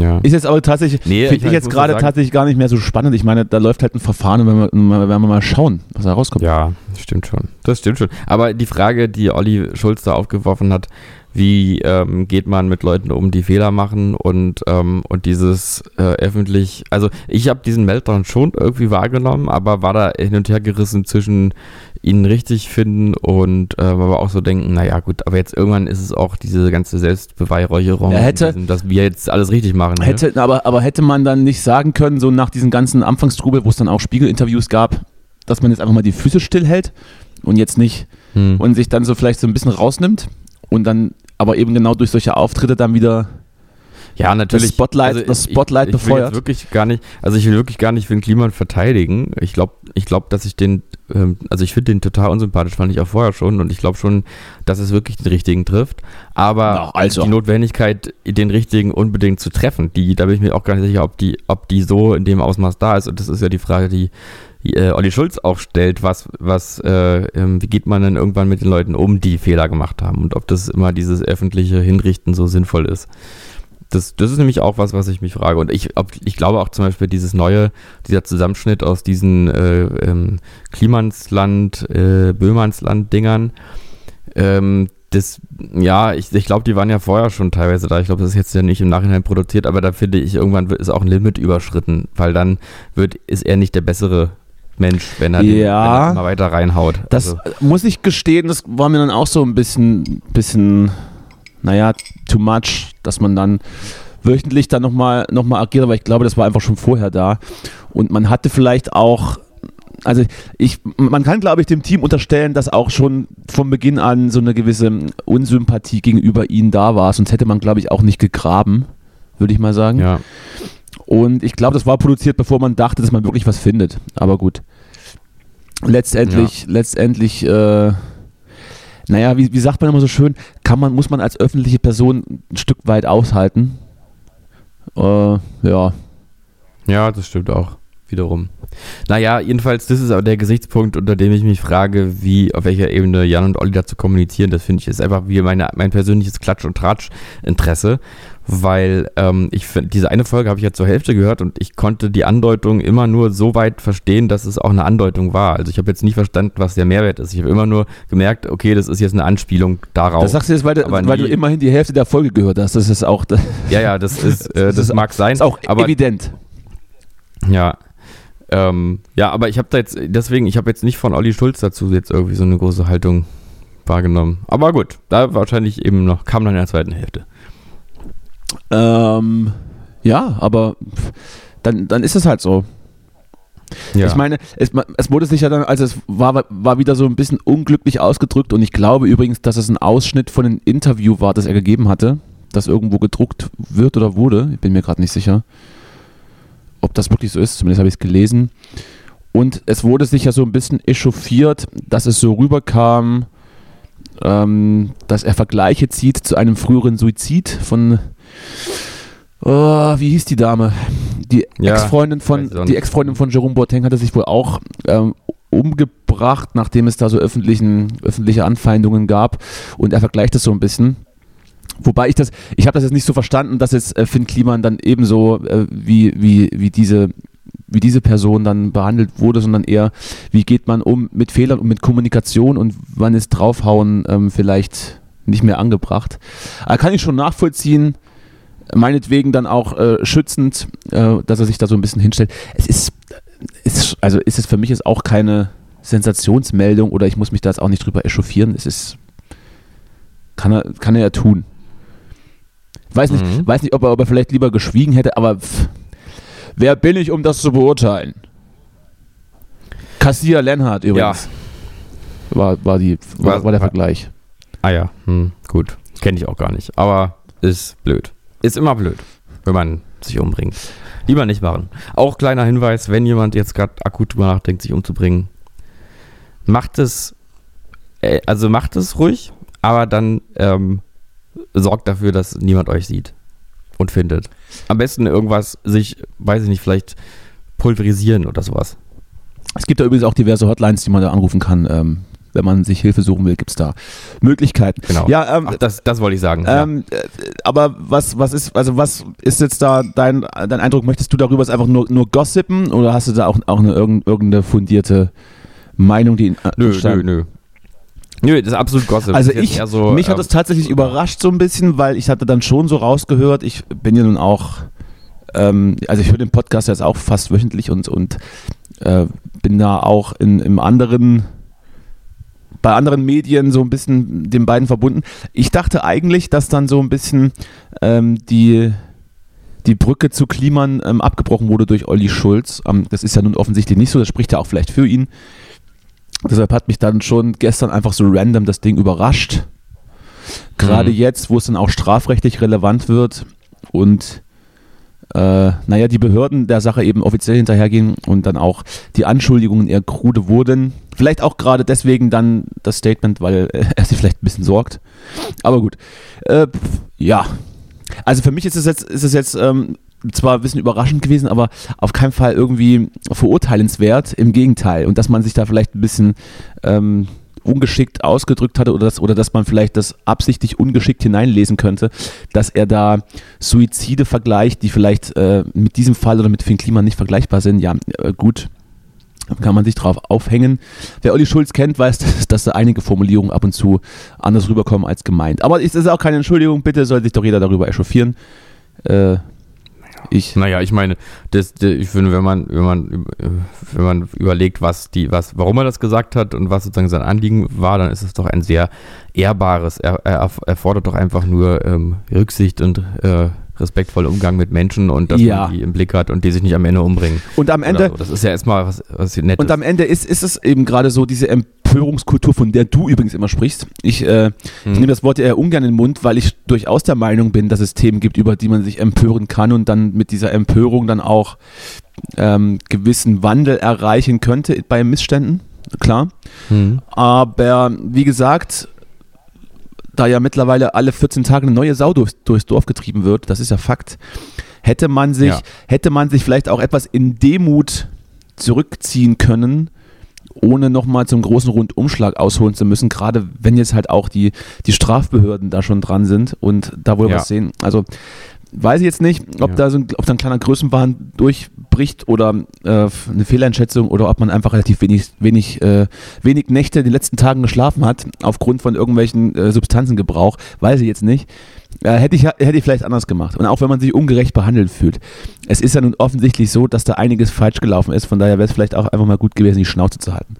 Ja. ist jetzt aber tatsächlich, Nee, finde ich ich jetzt gerade tatsächlich gar nicht mehr so spannend. Ich meine, da läuft halt ein Verfahren, und wenn wir, wenn wir mal schauen, was da rauskommt. Ja, stimmt schon. Das stimmt schon. Aber die Frage, die Olli Schulz da aufgeworfen hat, wie ähm, geht man mit Leuten um, die Fehler machen und, ähm, und dieses äh, öffentlich, also ich habe diesen Meltdown schon irgendwie wahrgenommen, aber war da hin und her gerissen zwischen ihn richtig finden und äh, aber auch so denken, naja gut, aber jetzt irgendwann ist es auch diese ganze Selbstbeweihräucherung, Er hätte- diesem, dass wir jetzt alles richtig machen. ne? Hätte, aber, aber hätte man dann nicht sagen können, so nach diesem ganzen Anfangstrubel, wo es dann auch Spiegelinterviews gab, dass man jetzt einfach mal die Füße stillhält und jetzt nicht Hm. und sich dann so vielleicht so ein bisschen rausnimmt und dann aber eben genau durch solche Auftritte dann wieder Ja, natürlich. Also Spotlight- das Spotlight ich, ich will befeuert. jetzt wirklich gar nicht, also ich will wirklich gar nicht Finn Kliman verteidigen. Ich glaube, ich glaube, dass ich den, ähm, also ich finde den total unsympathisch, fand ich auch vorher schon und ich glaube schon, dass es wirklich den richtigen trifft. Aber Na, also. die Notwendigkeit, den richtigen unbedingt zu treffen, die, da bin ich mir auch gar nicht sicher, ob die, ob die so in dem Ausmaß da ist. Und das ist ja die Frage, die äh, Olli Schulz auch stellt, was, was, äh, ähm, wie geht man denn irgendwann mit den Leuten um, die Fehler gemacht haben und ob das immer dieses öffentliche Hinrichten so sinnvoll ist. Das, das ist nämlich auch was, was ich mich frage. Und ich, ob, ich glaube auch zum Beispiel dieses neue, dieser Zusammenschnitt aus diesen äh, ähm, Klimansland, äh, Böhmansland-Dingern, ähm, das, ja, ich, ich glaube, die waren ja vorher schon teilweise da. Ich glaube, das ist jetzt ja nicht im Nachhinein produziert, aber da finde ich, irgendwann wird, ist auch ein Limit überschritten, weil dann wird, ist er nicht der bessere Mensch, wenn er, den, Ja. wenn er immer weiter reinhaut. Das Also, muss ich gestehen, das war mir dann auch so ein bisschen, bisschen naja, too much, dass man dann wöchentlich dann nochmal noch mal agiert, aber ich glaube, das war einfach schon vorher da. Und man hatte vielleicht auch, also ich, man kann, glaube ich, dem Team unterstellen, dass auch schon von Beginn an so eine gewisse Unsympathie gegenüber ihnen da war, sonst hätte man, glaube ich, auch nicht gegraben, würde ich mal sagen. ja. Und ich glaube, das war produziert, bevor man dachte, dass man wirklich was findet. Aber gut. Letztendlich, letztendlich, äh, naja, wie, wie sagt man immer so schön, kann man, muss man als öffentliche Person ein Stück weit aushalten. Äh, ja. Ja, das stimmt auch. Wiederum. Naja, jedenfalls, das ist auch der Gesichtspunkt, unter dem ich mich frage, wie, auf welcher Ebene Jan und Olli dazu kommunizieren. Das finde ich ist einfach wie meine, mein persönliches Klatsch- und Tratsch-Interesse, weil ähm, ich finde, diese eine Folge habe ich ja zur Hälfte gehört und ich konnte die Andeutung immer nur so weit verstehen, dass es auch eine Andeutung war. Also ich habe jetzt nicht verstanden, was der Mehrwert ist. Ich habe immer nur gemerkt, okay, das ist jetzt eine Anspielung darauf. Das sagst du jetzt, weil, du- weil du nie- immerhin die Hälfte der Folge gehört hast. Das ist auch, das ja, ja, das ist, äh, das, ist- mag sein. ist auch aber evident. Ja. Ähm, ja, aber ich habe da jetzt, deswegen, ich habe jetzt nicht von Olli Schulz dazu jetzt irgendwie so eine große Haltung wahrgenommen. Aber gut, da wahrscheinlich eben noch, kam dann in der zweiten Hälfte. Ähm, ja, aber dann, dann ist es halt so. Ja. Ich meine, es, es wurde sich ja dann, also es war, war wieder so ein bisschen unglücklich ausgedrückt und ich glaube übrigens, dass es ein Ausschnitt von einem Interview war, das er gegeben hatte, das irgendwo gedruckt wird oder wurde. Ich bin mir gerade nicht sicher, ob das wirklich so ist. Zumindest habe ich es gelesen. Und es wurde sich ja so ein bisschen echauffiert, dass es so rüberkam, ähm, dass er Vergleiche zieht zu einem früheren Suizid von, oh, wie hieß die Dame? Die Ja, Ex-Freundin von, die. Ex-Freundin von Jerome Boateng hatte sich wohl auch ähm, umgebracht, nachdem es da so öffentlichen, öffentliche Anfeindungen gab. Und er vergleicht das so ein bisschen. Wobei ich das, ich habe das jetzt nicht so verstanden, dass jetzt äh, Finn Kliman dann ebenso äh, wie, wie, wie, diese, wie diese Person dann behandelt wurde, sondern eher, wie geht man um mit Fehlern und mit Kommunikation und wann ist draufhauen ähm, vielleicht nicht mehr angebracht. Aber kann ich schon nachvollziehen, meinetwegen dann auch äh, schützend, äh, dass er sich da so ein bisschen hinstellt. Es ist, ist also ist es für mich jetzt auch keine Sensationsmeldung oder ich muss mich da jetzt auch nicht drüber echauffieren. Es ist, kann er, kann er ja tun. Weiß nicht, Mhm. weiß nicht ob, er, ob er vielleicht lieber geschwiegen hätte, aber pff, wer bin ich, um das zu beurteilen? Kassier Lenhardt übrigens. War, war, die, war, War- der Vergleich. ah ja, hm, gut. Kenne ich auch gar nicht. Aber ist blöd. Ist immer blöd, wenn man sich umbringt. Lieber nicht machen. Auch kleiner Hinweis, wenn jemand jetzt gerade akut drüber nachdenkt, sich umzubringen, macht es, äh, also macht es ruhig, aber dann ähm, sorgt dafür, dass niemand euch sieht und findet. Am besten irgendwas sich, weiß ich nicht, vielleicht pulverisieren oder sowas. Es gibt da übrigens auch diverse Hotlines, die man da anrufen kann. Ähm, wenn man sich Hilfe suchen will, gibt es da Möglichkeiten. Genau. Ja, ähm, Ach, das, das wollte ich sagen. ähm, äh, aber was, was ist, also was ist jetzt da dein, dein Eindruck? Möchtest du darüber einfach nur, nur gossipen oder hast du da auch, auch eine irgend- irgendeine fundierte Meinung, die in, ja. Nö, nö, nö. Nö, das ist absolut Gossip. Also ich, so, mich hat ähm, das tatsächlich überrascht so ein bisschen, weil ich hatte dann schon so rausgehört, ich bin ja nun auch, ähm, also ich höre den Podcast jetzt auch fast wöchentlich und, und äh, bin da auch in, im anderen, bei anderen Medien so ein bisschen den beiden verbunden. Ich dachte eigentlich, dass dann so ein bisschen ähm, die, die Brücke zu Kliman ähm, abgebrochen wurde durch Olli Schulz. Ähm, das ist ja nun offensichtlich nicht so, das spricht ja auch vielleicht für ihn. Deshalb hat mich dann schon gestern einfach so random das Ding überrascht. Gerade Mhm. jetzt, wo es dann auch strafrechtlich relevant wird und äh, naja, die Behörden der Sache eben offiziell hinterhergehen und dann auch die Anschuldigungen eher krude wurden. Vielleicht auch gerade deswegen dann das Statement, weil äh, er sich vielleicht ein bisschen sorgt. Aber gut. Äh, ja. Also für mich ist es jetzt, ist es jetzt ähm, zwar ein bisschen überraschend gewesen, aber auf keinen Fall irgendwie verurteilenswert. Im Gegenteil. Und dass man sich da vielleicht ein bisschen ähm, ungeschickt ausgedrückt hatte oder, das, oder dass man vielleicht das absichtlich ungeschickt hineinlesen könnte, dass er da Suizide vergleicht, die vielleicht äh, mit diesem Fall oder mit Finn Kliman nicht vergleichbar sind. Ja, äh, gut. Kann man sich drauf aufhängen. Wer Olli Schulz kennt, weiß, dass, dass da einige Formulierungen ab und zu anders rüberkommen als gemeint. Aber es ist auch keine Entschuldigung, bitte soll sich doch jeder darüber echauffieren. Äh, ich. Naja, ich meine, das, das, ich finde, wenn man, wenn man, wenn man überlegt, was die, was, warum er das gesagt hat und was sozusagen sein Anliegen war, dann ist es doch ein sehr ehrbares. Er, er, er fordert doch einfach nur ähm, Rücksicht und äh, respektvoller Umgang mit Menschen und dass Ja. man die im Blick hat und die sich nicht am Ende umbringen. Und am Ende, so. Das ist ja erstmal was, was Nettes. Und am Ende ist, ist es eben gerade so diese Empörungskultur, von der du übrigens immer sprichst. Ich, äh, ich Hm. nehme das Wort eher ungern in den Mund, weil ich durchaus der Meinung bin, dass es Themen gibt, über die man sich empören kann und dann mit dieser Empörung dann auch ähm, gewissen Wandel erreichen könnte bei Missständen. Klar. Hm. Aber wie gesagt, da ja mittlerweile alle 14 Tage eine neue Sau durch, durchs Dorf getrieben wird, das ist ja Fakt, hätte man sich, Ja. hätte man sich vielleicht auch etwas in Demut zurückziehen können, ohne nochmal zum großen Rundumschlag ausholen zu müssen, gerade wenn jetzt halt auch die, die Strafbehörden da schon dran sind und da wohl Ja. was sehen. Also weiß ich jetzt nicht, ob, Ja. da so ein, ob da ein kleiner Größenwahn durchbricht oder äh, eine Fehleinschätzung oder ob man einfach relativ wenig, wenig, äh, wenig Nächte in den letzten Tagen geschlafen hat, aufgrund von irgendwelchen äh, Substanzengebrauch, weiß ich jetzt nicht. Hätte, ich, hätte ich vielleicht anders gemacht. Und auch wenn man sich ungerecht behandelt fühlt. Es ist ja nun offensichtlich so, dass da einiges falsch gelaufen ist. Von daher wäre es vielleicht auch einfach mal gut gewesen, die Schnauze zu halten.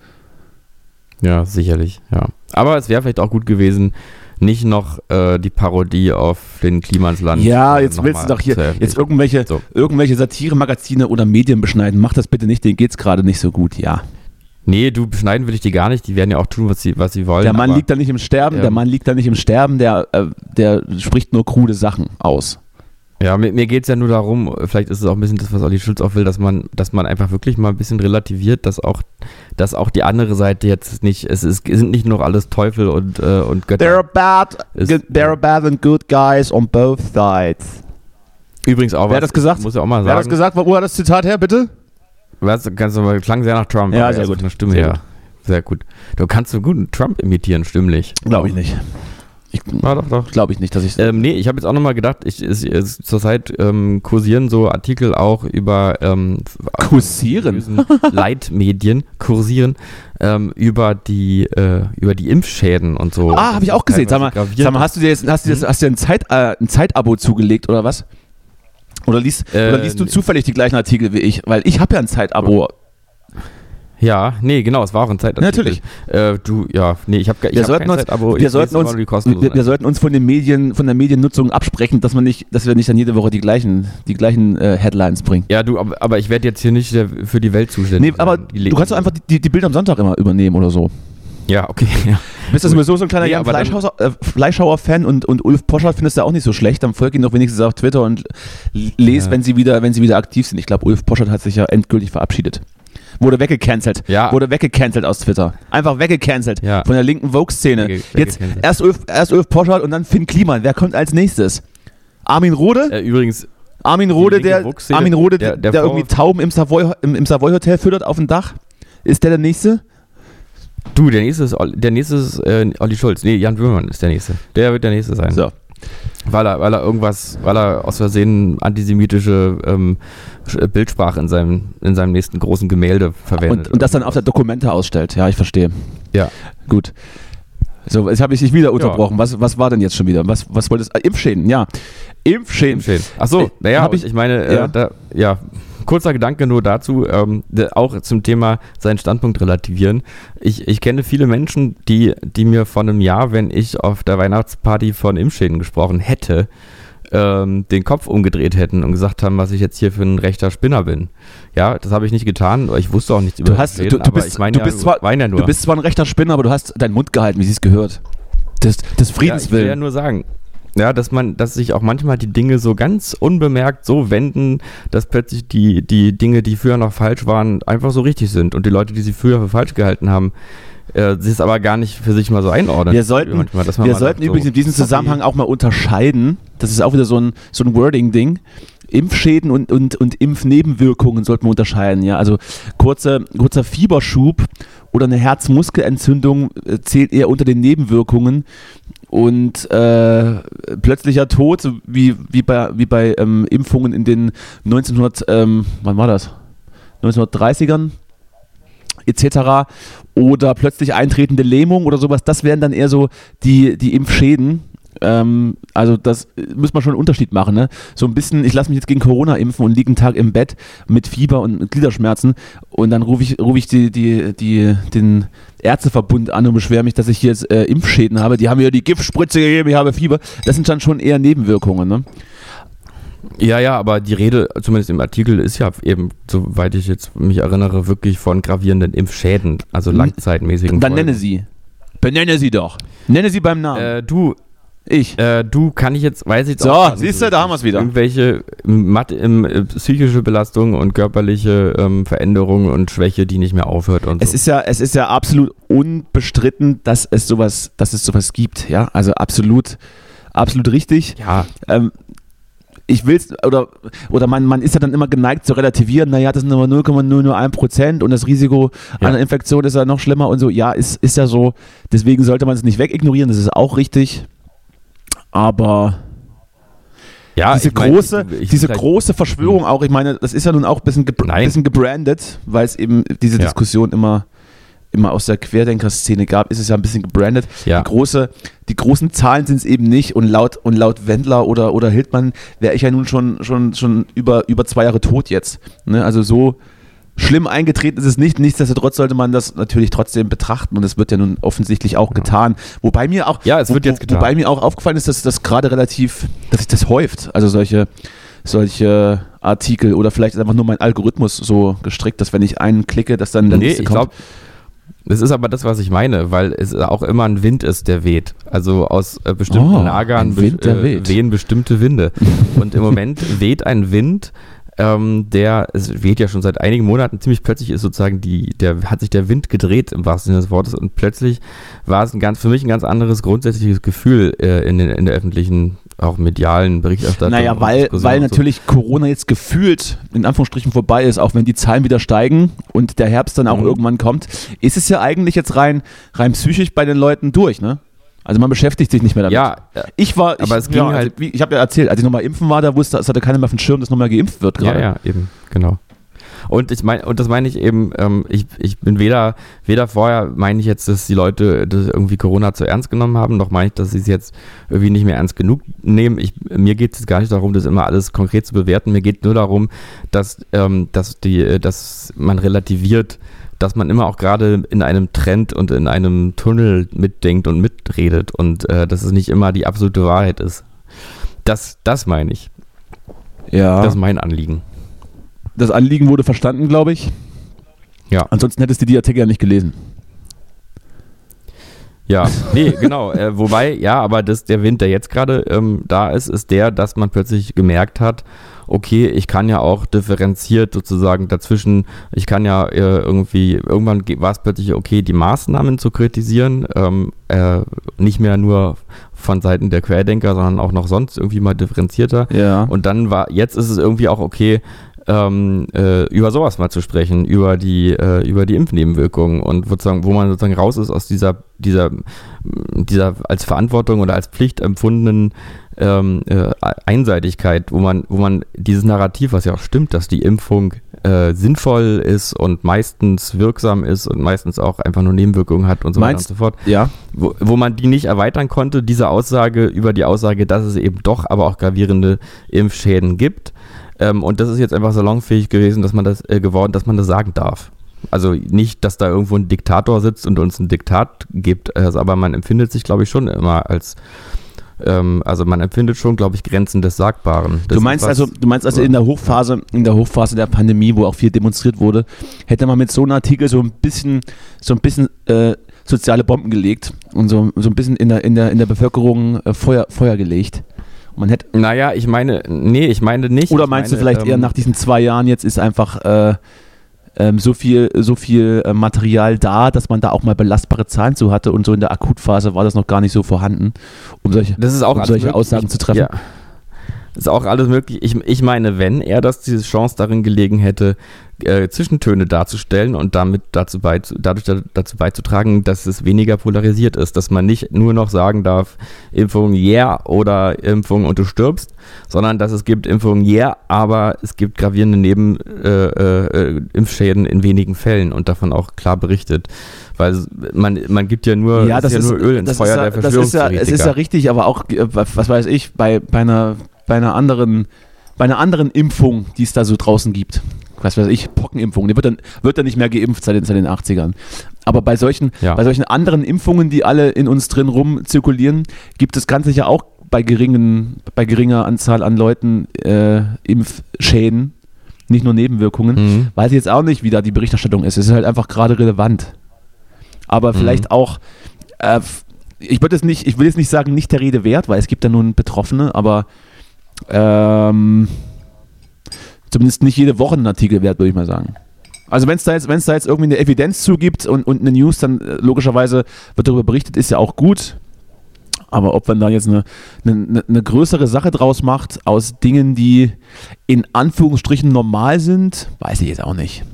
Ja, sicherlich, ja. Aber es wäre vielleicht auch gut gewesen, nicht noch äh, die Parodie auf den Klimansland. Ja, äh, jetzt willst du doch hier jetzt irgendwelche, So. irgendwelche Satire-Magazine oder Medien beschneiden. Mach das bitte nicht, denen geht's gerade nicht so gut, ja. Nee, du beschneiden will ich die gar nicht. Die werden ja auch tun, was sie, was sie wollen. Der Mann aber- liegt da nicht im Sterben, der ähm, Mann liegt da nicht im Sterben, der, äh, der spricht nur krude Sachen aus. Ja, mir, mir geht es ja nur darum, vielleicht ist es auch ein bisschen das, was Olli Schulz auch will, dass man, dass man einfach wirklich mal ein bisschen relativiert, dass auch, dass auch die andere Seite jetzt nicht, es ist, es sind nicht nur alles Teufel und, äh, und Götter. There are bad, Ist- there are bad and good guys on both sides. Übrigens auch Wer hat das gesagt? Muss ja auch mal Wer hat das sagen. gesagt? Wo hat das Zitat her, bitte? Was, kannst du mal, klang sehr nach Trump. Ja, sehr gut. der Stimme Sehr her. gut. Sehr gut. Du kannst so gut einen Trump imitieren, stimmlich. Glaube ich nicht. Ich, Ja, doch, doch. Glaube ich nicht, dass ich. Ähm, nee, ich habe jetzt auch nochmal gedacht, ich, es, es, zurzeit ähm, kursieren so Artikel auch über ähm, Kursieren? Leitmedien, kursieren, ähm, über die äh, über die Impfschäden und so. ah, habe ich auch gesehen. Sag mal, sag mal, hast du dir jetzt, hast du dir, Hm? hast du dir ein, Zeit, äh, ein Zeitabo zugelegt oder was? Oder liest, Äh, oder liest du nee. zufällig die gleichen Artikel wie ich? Weil ich habe ja ein Zeitabo. Ja, nee, genau, es war auch ein Zeitartikel. Natürlich. Äh, du, ja, nee, ich habe ich Wir hab sollten uns- Zeitabo. wir sollten uns- Wir, wir sollten uns von den Medien, von der Mediennutzung absprechen, dass man nicht, dass wir nicht dann jede Woche die gleichen, die gleichen äh, Headlines bringen. Ja, du, aber, aber ich werde jetzt hier nicht der, für die Welt zuständig. Nee, aber du kannst doch einfach die, die, die Bilder am Sonntag immer übernehmen oder so. Ja, okay. Ja. Bist du sowieso so ein kleiner Nee, äh, Fleischhauer-Fan und, und Ulf Poschardt findest du auch nicht so schlecht. Dann folg ihn doch wenigstens auf Twitter und l- les, Ja. wenn sie wieder, wenn sie wieder aktiv sind. Ich glaube, Ulf Poschardt hat sich ja endgültig verabschiedet. Wurde weggecancelt. Ja. Wurde weggecancelt aus Twitter. Einfach weggecancelt. Ja. Von der linken Vogue-Szene. Wegge- Jetzt erst Ulf, erst Ulf Poschardt und dann Finn Kliman. Wer kommt als nächstes? Armin Rode? Äh, übrigens, Armin Rode, der, Armin Rode, der- der, der irgendwie Tauben im Savoy, im, im Savoy Hotel füttert auf dem Dach. Ist der der nächste? Du, der nächste ist, Olli- der nächste ist äh, Olli Schulz. Nee, Jan Böhmermann ist der nächste. Der wird der nächste sein. So. Weil er, weil er irgendwas, weil er aus Versehen antisemitische ähm, Sch- Bildsprache in seinem, in seinem nächsten großen Gemälde verwendet. Und, und das dann auf der Dokumente ausstellt. Ja, ich verstehe. Ja. Gut. So, jetzt habe ich dich wieder unterbrochen. Was, was war denn jetzt schon wieder? Was, was wolltest du? Impfschäden, ja. Impfschäden. Impfschäden. Achso, naja, Hab ich, ich- meine, ja. äh, da, ja, kurzer Gedanke nur dazu, ähm, auch zum Thema seinen Standpunkt relativieren. Ich, ich kenne viele Menschen, die, die mir vor einem Jahr, wenn ich auf der Weihnachtsparty von Impfschäden gesprochen hätte, ähm, den Kopf umgedreht hätten und gesagt haben, was ich jetzt hier für ein rechter Spinner bin. Ja, das habe ich nicht getan. Ich wusste auch nichts über Du, hast, du, du, bist, ich meine du, ja, bist zwar, ja du bist zwar ein rechter Spinner, aber du hast deinen Mund gehalten, wie sie es gehört. Des, des Friedens ja, ich will ja nur sagen, ja, dass man, dass sich auch manchmal die Dinge so ganz unbemerkt so wenden, dass plötzlich die, die Dinge, die früher noch falsch waren, einfach so richtig sind und die Leute, die sie früher für falsch gehalten haben, äh, sie es aber gar nicht für sich mal so einordnen. Wir sollten, Manchmal, wir sollten sagt, so, übrigens in diesem. Zusammenhang auch mal unterscheiden. Das ist auch wieder so ein, so ein Wording-Ding. Impfschäden und, und, und Impfnebenwirkungen sollten wir unterscheiden. Ja? Also kurzer, kurzer Fieberschub oder eine Herzmuskelentzündung äh, zählt eher unter den Nebenwirkungen. Und äh, plötzlicher Tod, wie, wie bei, wie bei ähm, Impfungen in den 1900, ähm, wann war das? 1930ern etc. Oder plötzlich eintretende Lähmung oder sowas, das wären dann eher so die, die Impfschäden. Ähm, also das äh, muss man schon einen Unterschied machen. Ne? So ein bisschen, ich lasse mich jetzt gegen Corona impfen und liege einen Tag im Bett mit Fieber und mit Gliederschmerzen und dann rufe ich, ruf ich die, die, die, den Ärzteverbund an und beschwere mich, dass ich hier jetzt äh, Impfschäden habe. Die haben mir die Giftspritze gegeben, ich habe Fieber. Das sind dann schon eher Nebenwirkungen. Ne? Ja, ja, aber die Rede, zumindest im Artikel, ist ja eben, soweit ich jetzt mich erinnere, wirklich von gravierenden Impfschäden, also langzeitmäßigen Dann Folgen. nenne sie. Benenne sie doch. Nenne sie beim Namen. Äh, du, ich. Äh, du kann ich jetzt, weiß ich jetzt So, auch nicht siehst du, da haben wir's wieder. Irgendwelche Mat ähm, äh, psychische Belastung und körperliche ähm, Veränderungen und Schwäche, die nicht mehr aufhört und Es so. ist ja, es ist ja absolut unbestritten, dass es sowas, dass es sowas gibt, ja. Also absolut, absolut richtig. ja, Ähm, ich will's, oder, oder man, man ist ja dann immer geneigt zu relativieren, naja, das sind nur 0,001 Prozent und das Risiko Ja. einer Infektion ist ja noch schlimmer und so. Ja, ist, ist ja so. Deswegen sollte man es nicht wegignorieren, das ist auch richtig. Aber ja diese ich mein, große, ich- ich- diese vielleicht- große Verschwörung auch, ich meine, das ist ja nun auch ein bisschen, ge Nein. bisschen gebrandet, weil es eben diese Ja. Diskussion immer, immer aus der Querdenker-Szene gab, ist es ja ein bisschen gebrandet. Ja. Die, große, die großen Zahlen sind es eben nicht und laut, und laut Wendler oder, oder Hildmann wäre ich ja nun schon, schon, schon über, über zwei Jahre tot jetzt. Ne? Also so schlimm eingetreten ist es nicht. Nichtsdestotrotz sollte man das natürlich trotzdem betrachten und das wird ja nun offensichtlich auch getan. Wobei mir auch, Ja, es wird wo, jetzt getan. Wobei mir auch aufgefallen ist, dass das gerade relativ, dass sich das häuft. Also solche, solche Artikel oder vielleicht ist einfach nur mein Algorithmus so gestrickt, dass wenn ich einen klicke, dass dann der Nee, nächste ich kommt. glaube, das ist aber das, was ich meine, weil es auch immer ein Wind ist, der weht. Also aus äh, bestimmten Oh, Lagern Wind, der äh, wehen bestimmte Winde. Und im Moment weht ein Wind, ähm, der, es weht ja schon seit einigen Monaten, ziemlich plötzlich ist sozusagen die, der, hat sich der Wind gedreht im wahrsten Sinne des Wortes und plötzlich war es ein ganz, für mich ein ganz anderes grundsätzliches Gefühl äh, in, den, in der öffentlichen, auch medialen Berichterstattung. Naja, weil, weil und so. natürlich Corona jetzt gefühlt in Anführungsstrichen vorbei ist, auch wenn die Zahlen wieder steigen und der Herbst dann auch Mhm. irgendwann kommt, ist es ja eigentlich jetzt rein, rein psychisch bei den Leuten durch, ne? Also man beschäftigt sich nicht mehr damit. Ja, äh, Ich war, ich, Aber es ging ja, halt- also, wie, ich habe ja erzählt, als ich nochmal impfen war, da wusste, es hatte keiner mehr auf dem Schirm, dass nochmal geimpft wird Ja, gerade. ja, eben, genau. Und ich meine, und das meine ich eben, ähm, ich, ich bin weder, weder vorher meine ich jetzt, dass die Leute das irgendwie Corona zu ernst genommen haben, noch meine ich, dass sie es jetzt irgendwie nicht mehr ernst genug nehmen. Ich, mir geht es jetzt gar nicht darum, das immer alles konkret zu bewerten. Mir geht nur darum, dass, ähm, dass die, dass man relativiert, dass man immer auch gerade in einem Trend und in einem Tunnel mitdenkt und mitredet und äh, dass es nicht immer die absolute Wahrheit ist. Das, das meine ich. Ja. Das ist mein Anliegen. Das Anliegen wurde verstanden, glaube ich. Ja. Ansonsten hättest du die Artikel ja nicht gelesen. Ja, nee, genau. Äh, wobei, ja, aber das, der Wind, der jetzt gerade ähm, da ist, ist der, dass man plötzlich gemerkt hat, okay, ich kann ja auch differenziert sozusagen dazwischen, ich kann ja äh, irgendwie, irgendwann ge- war es plötzlich okay, die Maßnahmen zu kritisieren, ähm, äh, nicht mehr nur von Seiten der Querdenker, sondern auch noch sonst irgendwie mal differenzierter. Ja. Und dann war, jetzt ist es irgendwie auch okay, ähm, äh, über sowas mal zu sprechen, über die, äh, über die Impfnebenwirkungen und sozusagen, wo man sozusagen raus ist aus dieser, dieser, dieser als Verantwortung oder als Pflicht empfundenen ähm, äh, Einseitigkeit, wo man, wo man dieses Narrativ, was ja auch stimmt, dass die Impfung äh, sinnvoll ist und meistens wirksam ist und meistens auch einfach nur Nebenwirkungen hat und so Meinst- weiter und so fort. Ja. Wo, wo man die nicht erweitern konnte, diese Aussage über die Aussage, dass es eben doch aber auch gravierende Impfschäden gibt. Ähm, und das ist jetzt einfach salonfähig gewesen, dass man das äh, geworden, dass man das sagen darf. Also nicht, dass da irgendwo ein Diktator sitzt und uns ein Diktat gibt, also, aber man empfindet sich, glaube ich, schon immer als, ähm, also man empfindet schon, glaube ich, Grenzen des Sagbaren. Das Du meinst also, du meinst also in der Hochphase, in der Hochphase der Pandemie, wo auch viel demonstriert wurde, hätte man mit so einem Artikel so ein bisschen, so ein bisschen äh, soziale Bomben gelegt und so, so ein bisschen in der, in der, in der Bevölkerung äh, Feuer, Feuer gelegt. Man hätte, Naja, ich meine, nee, ich meine nicht. oder meinst meine, du vielleicht eher ähm, nach diesen zwei Jahren jetzt ist einfach äh, ähm, so viel, so viel äh, Material da, dass man da auch mal belastbare Zahlen zu hatte und so in der Akutphase war das noch gar nicht so vorhanden, um solche, um solche. Aussagen zu treffen. Ja. Ist auch alles möglich. Ich, ich meine, wenn er das diese Chance darin gelegen hätte, äh, Zwischentöne darzustellen und damit dazu, beizu, dadurch da, dazu beizutragen, dass es weniger polarisiert ist, dass man nicht nur noch sagen darf, Impfung yeah oder Impfung und du stirbst, sondern dass es gibt Impfung yeah, aber es gibt gravierende Neben äh, äh, Impfschäden in wenigen Fällen und davon auch klar berichtet. Weil man, man gibt ja nur, ja, das ja ist, nur Öl ins Feuer ist ja, der das ist ja, Verschwörungstheoretiker. es ist ja richtig, aber auch, äh, was weiß ich, bei, bei, einer, bei einer anderen, bei einer anderen Impfung, die es da so draußen gibt, was weiß ich, Pockenimpfung, die wird dann, wird dann nicht mehr geimpft seit den, seit den 80ern. Aber bei solchen, Ja. bei solchen anderen Impfungen, die alle in uns drin rumzirkulieren, gibt es ganz sicher auch bei, geringen, bei geringer Anzahl an Leuten äh, Impfschäden, nicht nur Nebenwirkungen. Mhm. Weiß ich jetzt auch nicht, wie da die Berichterstattung ist. Es ist halt einfach gerade relevant. Aber Mhm. vielleicht auch, äh, ich würde es nicht, ich will jetzt nicht sagen, nicht der Rede wert, weil es gibt ja nun Betroffene, aber ähm, zumindest nicht jede Woche einen Artikel wert, würde ich mal sagen. Also wenn es da jetzt, da jetzt irgendwie eine Evidenz zugibt und, und eine News, dann äh, logischerweise wird darüber berichtet, ist ja auch gut. Aber ob man da jetzt eine, eine, eine größere Sache draus macht aus Dingen, die in Anführungsstrichen normal sind, weiß ich jetzt auch nicht.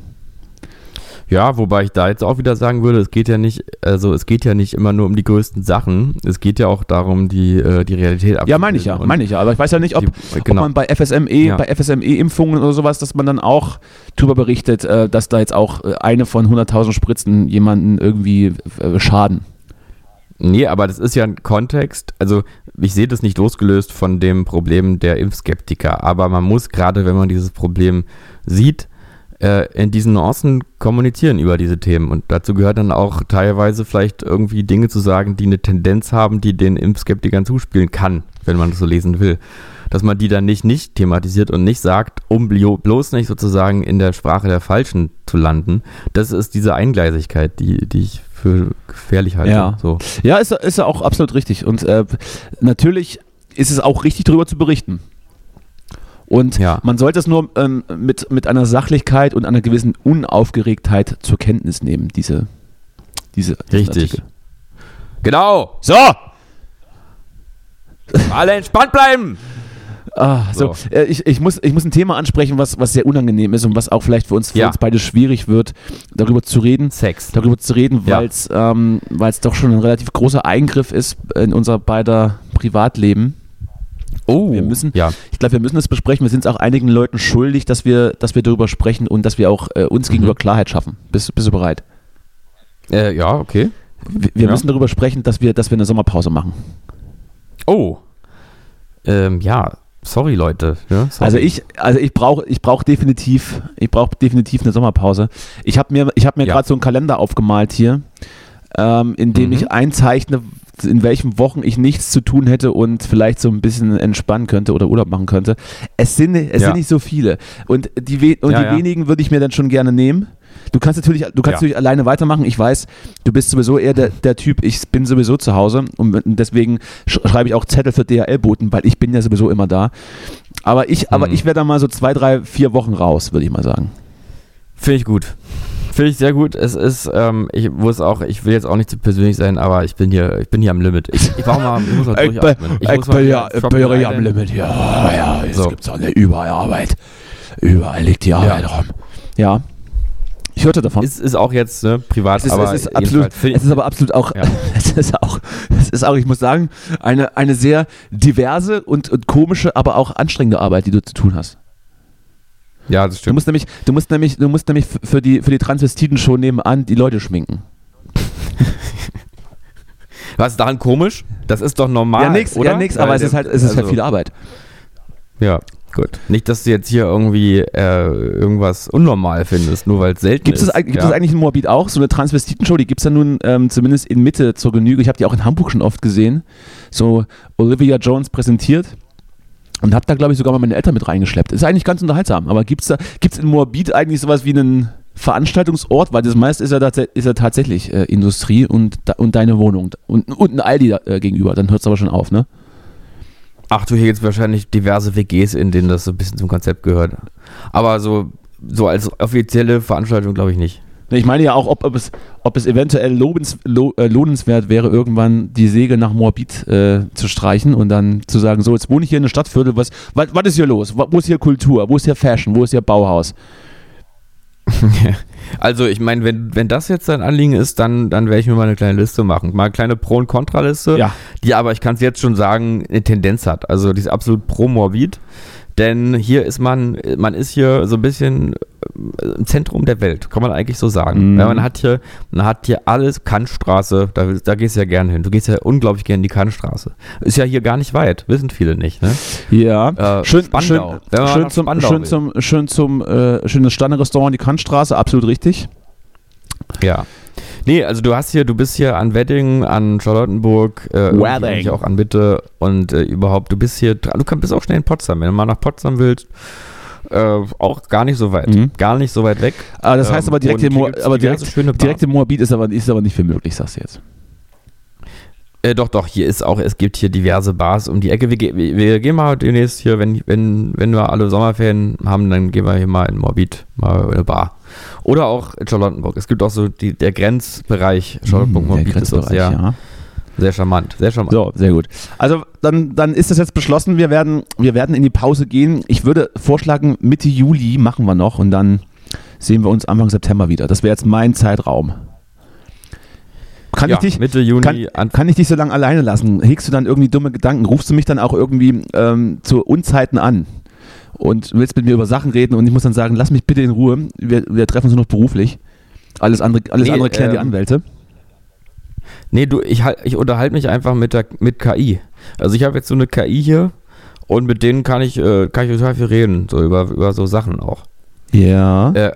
Ja, wobei ich da jetzt auch wieder sagen würde, es geht ja nicht, also es geht ja nicht immer nur um die größten Sachen. Es geht ja auch darum, die, äh, die Realität Ja, meine ich ja, meine ich ja. Aber ich weiß ja nicht, ob, die- ob genau. man bei FSME, Ja. bei FSME-Impfungen oder sowas, dass man dann auch drüber berichtet, äh, dass da jetzt auch äh, eine von 100.000 Spritzen jemanden irgendwie äh, schaden. Nee, aber das ist ja ein Kontext. Also, ich sehe das nicht losgelöst von dem Problem der Impfskeptiker. Aber man muss gerade, wenn man dieses Problem sieht, äh, in diesen Nuancen kommunizieren über diese Themen. Und dazu gehört dann auch teilweise vielleicht irgendwie Dinge zu sagen, die eine Tendenz haben, die den Impfskeptikern zuspielen kann, wenn man das so lesen will. Dass man die dann nicht nicht thematisiert und nicht sagt, um blo- bloß nicht sozusagen in der Sprache der Falschen zu landen. Das ist diese Eingleisigkeit, die, die ich für gefährlich halte. Ja. So. Ja, ist, ist ja auch absolut richtig. Und äh, natürlich ist es auch richtig, darüber zu berichten. Und Ja. man sollte es nur ähm, mit, mit einer Sachlichkeit und einer gewissen Unaufgeregtheit zur Kenntnis nehmen, diese, diese Richtig. Artikel. Genau. So! Alle entspannt bleiben. Ah, so. So. Äh, ich, ich, muss, ich muss ein Thema ansprechen, was, was sehr unangenehm ist und was auch vielleicht für uns, für Ja. uns beide schwierig wird, darüber zu reden. Sex. Darüber zu reden, Ja. weil es ähm, weil's doch schon ein relativ großer Eingriff ist in unser beider Privatleben. Oh. Wir müssen- Ja. Ich glaube, wir müssen es besprechen. Wir sind es auch einigen Leuten schuldig, dass wir, dass wir darüber sprechen und dass wir auch äh, uns Mhm. gegenüber Klarheit schaffen. Bist, bist du bereit? Äh, ja, okay. Wir, wir Ja. müssen darüber sprechen, dass wir, dass wir eine Sommerpause machen. Oh. Ähm, ja. Sorry, Leute. Ja, sorry. Also ich, also ich brauche, ich brauche definitiv, ich brauche definitiv eine Sommerpause. Ich habe mir, ich habe mir Ja. gerade so einen Kalender aufgemalt hier, ähm, in dem Mhm. ich einzeichne, in welchen Wochen ich nichts zu tun hätte und vielleicht so ein bisschen entspannen könnte oder Urlaub machen könnte. Es sind, es Ja. sind nicht so viele und die, we und Ja, die wenigen würde ich mir dann schon gerne nehmen. Du kannst natürlich, du kannst natürlich alleine weitermachen. Ich weiß, du bist sowieso eher der, der Typ. Ich bin sowieso zu Hause und deswegen sch schreibe ich auch Zettel für DHL-Boten, weil ich bin ja sowieso immer da. Aber ich, aber Hm. ich wäre da mal so zwei, drei, vier Wochen raus, würde ich mal sagen. Finde ich gut. Finde ich sehr gut. Es ist, ähm, ich muss auch, ich will jetzt auch nicht zu persönlich sein, aber ich bin hier, ich bin hier am Limit. Ich, ich, mal, ich muss mal durchatmen. muss mal hier Tropical Island- Ja, ja, es So. gibt auch eine überall Arbeit. Überall liegt die Arbeit rum. Ja. Ich hörte davon. Ist, ist auch jetzt ne, privat, Es ist, aber es, ist absolut, es ist aber absolut auch, Ja. es ist auch, es ist auch, ich muss sagen, eine, eine sehr diverse und, und komische, aber auch anstrengende Arbeit, die du zu tun hast. Ja, das Du stimmt. musst nämlich, du musst nämlich, du musst nämlich für die, für die Transvestiten schon nebenan die Leute schminken. Was ist daran komisch? Das ist doch normal. ja, nix, oder? ja, nix, aber es ist halt, es ist halt also- viel Arbeit. Ja, gut. Nicht, dass du jetzt hier irgendwie äh, irgendwas unnormal findest, nur weil es selten Gibt es, ist. gibt ja. es eigentlich in Moabit auch so eine Transvestitenshow? Die gibt es ja nun ähm, zumindest in Mitte zur Genüge. Ich habe die auch in Hamburg schon oft gesehen. So Olivia Jones präsentiert. Und habe da, glaube ich, sogar mal meine Eltern mit reingeschleppt. Ist eigentlich ganz unterhaltsam. Aber gibt es da, gibt's in Moabit eigentlich sowas wie einen Veranstaltungsort? Weil das meiste ist ja, ist ja tatsächlich äh, Industrie und, und deine Wohnung. Und, und ein Aldi da, äh, gegenüber. Dann hört es aber schon auf, ne? Ach du, hier gibt es wahrscheinlich diverse WGs, in denen das so ein bisschen zum Konzept gehört. Aber so, so als offizielle Veranstaltung glaube ich nicht. Ne, Ich meine ja auch, ob, ob, es, ob es eventuell lobens, lo, äh, lohnenswert wäre, irgendwann die Segel nach Moabit äh, zu streichen und dann zu sagen, so, jetzt wohne ich hier in der Stadtviertel, was, was, was ist hier los? Wo wo ist hier Kultur? Wo ist hier Fashion? Wo ist hier Bauhaus? Also ich meine, wenn, wenn das jetzt dein Anliegen ist, dann, dann werde ich mir mal eine kleine Liste machen. Mal eine kleine Pro- und Kontraliste, Ja. die aber, ich kann es jetzt schon sagen, eine Tendenz hat. Also die ist absolut pro-morbid. Denn hier ist man, man ist hier so ein bisschen äh, im Zentrum der Welt, kann man eigentlich so sagen. Mhm. Ja, man hat hier, man hat hier alles, Kantstraße, da, da gehst du ja gerne hin. Du gehst ja unglaublich gerne in die Kantstraße. Ist ja hier gar nicht weit, wissen viele nicht. Ne? Ja. Äh, schön, Spandau. schön, schön, zum, Spandau schön will. zum, schön zum, äh, schönes Sterne-Restaurant, die Kantstraße, absolut richtig. Ja. Nee, also du hast hier, du bist hier an Wedding, an Charlottenburg, äh, Wedding. auch an Mitte und äh, überhaupt, du bist hier, du kannst, bist auch schnell in Potsdam, wenn du mal nach Potsdam willst, äh, auch gar nicht so weit, Mhm. gar nicht so weit weg. Aber das heißt Ähm, aber direkt, und in, hier Mo aber direkt, direkt in Moabit ist aber, ist aber nicht viel möglich, sagst du jetzt. Äh, doch, doch, hier ist auch, es gibt hier diverse Bars um die Ecke. Wir, wir, wir gehen mal demnächst hier, wenn, wenn, wenn wir alle Sommerferien haben, dann gehen wir hier mal in Morbid, mal in eine Bar. Oder auch in Charlottenburg. Es gibt auch so die, der Grenzbereich Charlottenburg, Hm, ist auch Grenzbereich, sehr, ja. sehr charmant. Sehr charmant. So, sehr gut. Also dann, dann ist das jetzt beschlossen. Wir werden, wir werden in die Pause gehen. Ich würde vorschlagen, Mitte Juli machen wir noch und dann sehen wir uns Anfang September wieder. Das wäre jetzt mein Zeitraum. Kann ja, ich dich, Mitte Juni, kann, an, kann ich dich so lange alleine lassen? Hegst du dann irgendwie dumme Gedanken? Rufst du mich dann auch irgendwie ähm, zu Unzeiten an? Und willst mit mir über Sachen reden und ich muss dann sagen, lass mich bitte in Ruhe. Wir, wir treffen uns nur noch beruflich. Alles andere, alles Nee, andere klären die ähm, Anwälte. Nee, du, ich, ich unterhalte mich einfach mit, der, mit KI. Also ich habe jetzt so eine KI hier und mit denen kann ich, äh, kann ich total viel reden, so über, über so Sachen auch. Ja. Äh,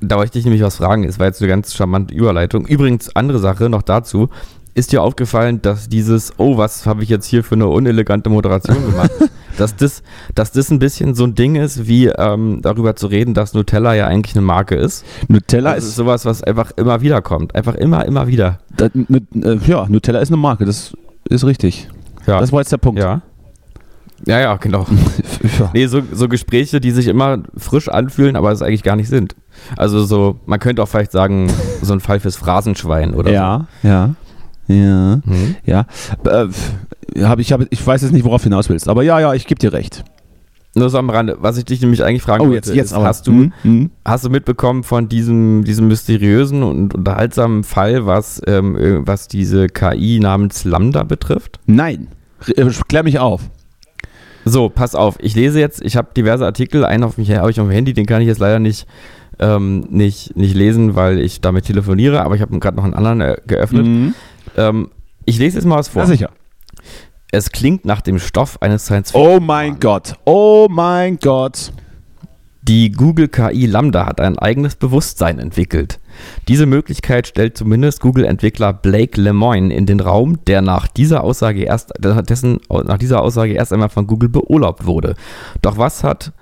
da wollte ich dich nämlich was fragen, es war jetzt eine ganz charmante Überleitung. Übrigens, andere Sache noch dazu. Ist dir aufgefallen, dass dieses, oh, was habe ich jetzt hier für eine unelegante Moderation gemacht, dass, das, dass das ein bisschen so ein Ding ist, wie ähm, darüber zu reden, dass Nutella ja eigentlich eine Marke ist. Nutella Das ist ist, sowas, was einfach immer wieder kommt. Einfach immer, immer wieder. da, n- äh, ja, Nutella ist eine Marke, das ist richtig. Ja. Das war jetzt der Punkt. ja. Ja, ja, genau. Ja. Nee, so, so Gespräche, die sich immer frisch anfühlen, aber es eigentlich gar nicht sind. Also so, man könnte auch vielleicht sagen, so ein Fall fürs Phrasenschwein oder ja, ja, ja, so. Mhm. ja. Äh, hab ich, hab, ich weiß jetzt nicht, worauf du hinaus willst, aber ja, ja, ich gebe dir recht. Nur so am Rande, was ich dich nämlich eigentlich fragen Oh, wollte, jetzt, jetzt ist, hast du, Hm, hm. hast du mitbekommen von diesem, diesem mysteriösen und unterhaltsamen Fall, was, ähm, äh, was diese KI namens Lambda betrifft? Nein, äh, klär mich auf. So, pass auf, ich lese jetzt, ich habe diverse Artikel, einen auf mich habe ich auf dem Handy, den kann ich jetzt leider nicht, ähm, nicht, nicht lesen, weil ich damit telefoniere, aber ich habe gerade noch einen anderen äh, geöffnet. Mhm. Ähm, ich lese jetzt mal was vor. Ja, sicher. Es klingt nach dem Stoff eines science Oh mein Gott, oh mein Gott. Die Google KI Lambda hat ein eigenes Bewusstsein entwickelt. Diese Möglichkeit stellt zumindest Google-Entwickler Blake Lemoine in den Raum, der nach dieser Aussage erst, dessen, nach dieser Aussage erst einmal von Google beurlaubt wurde. Doch was hat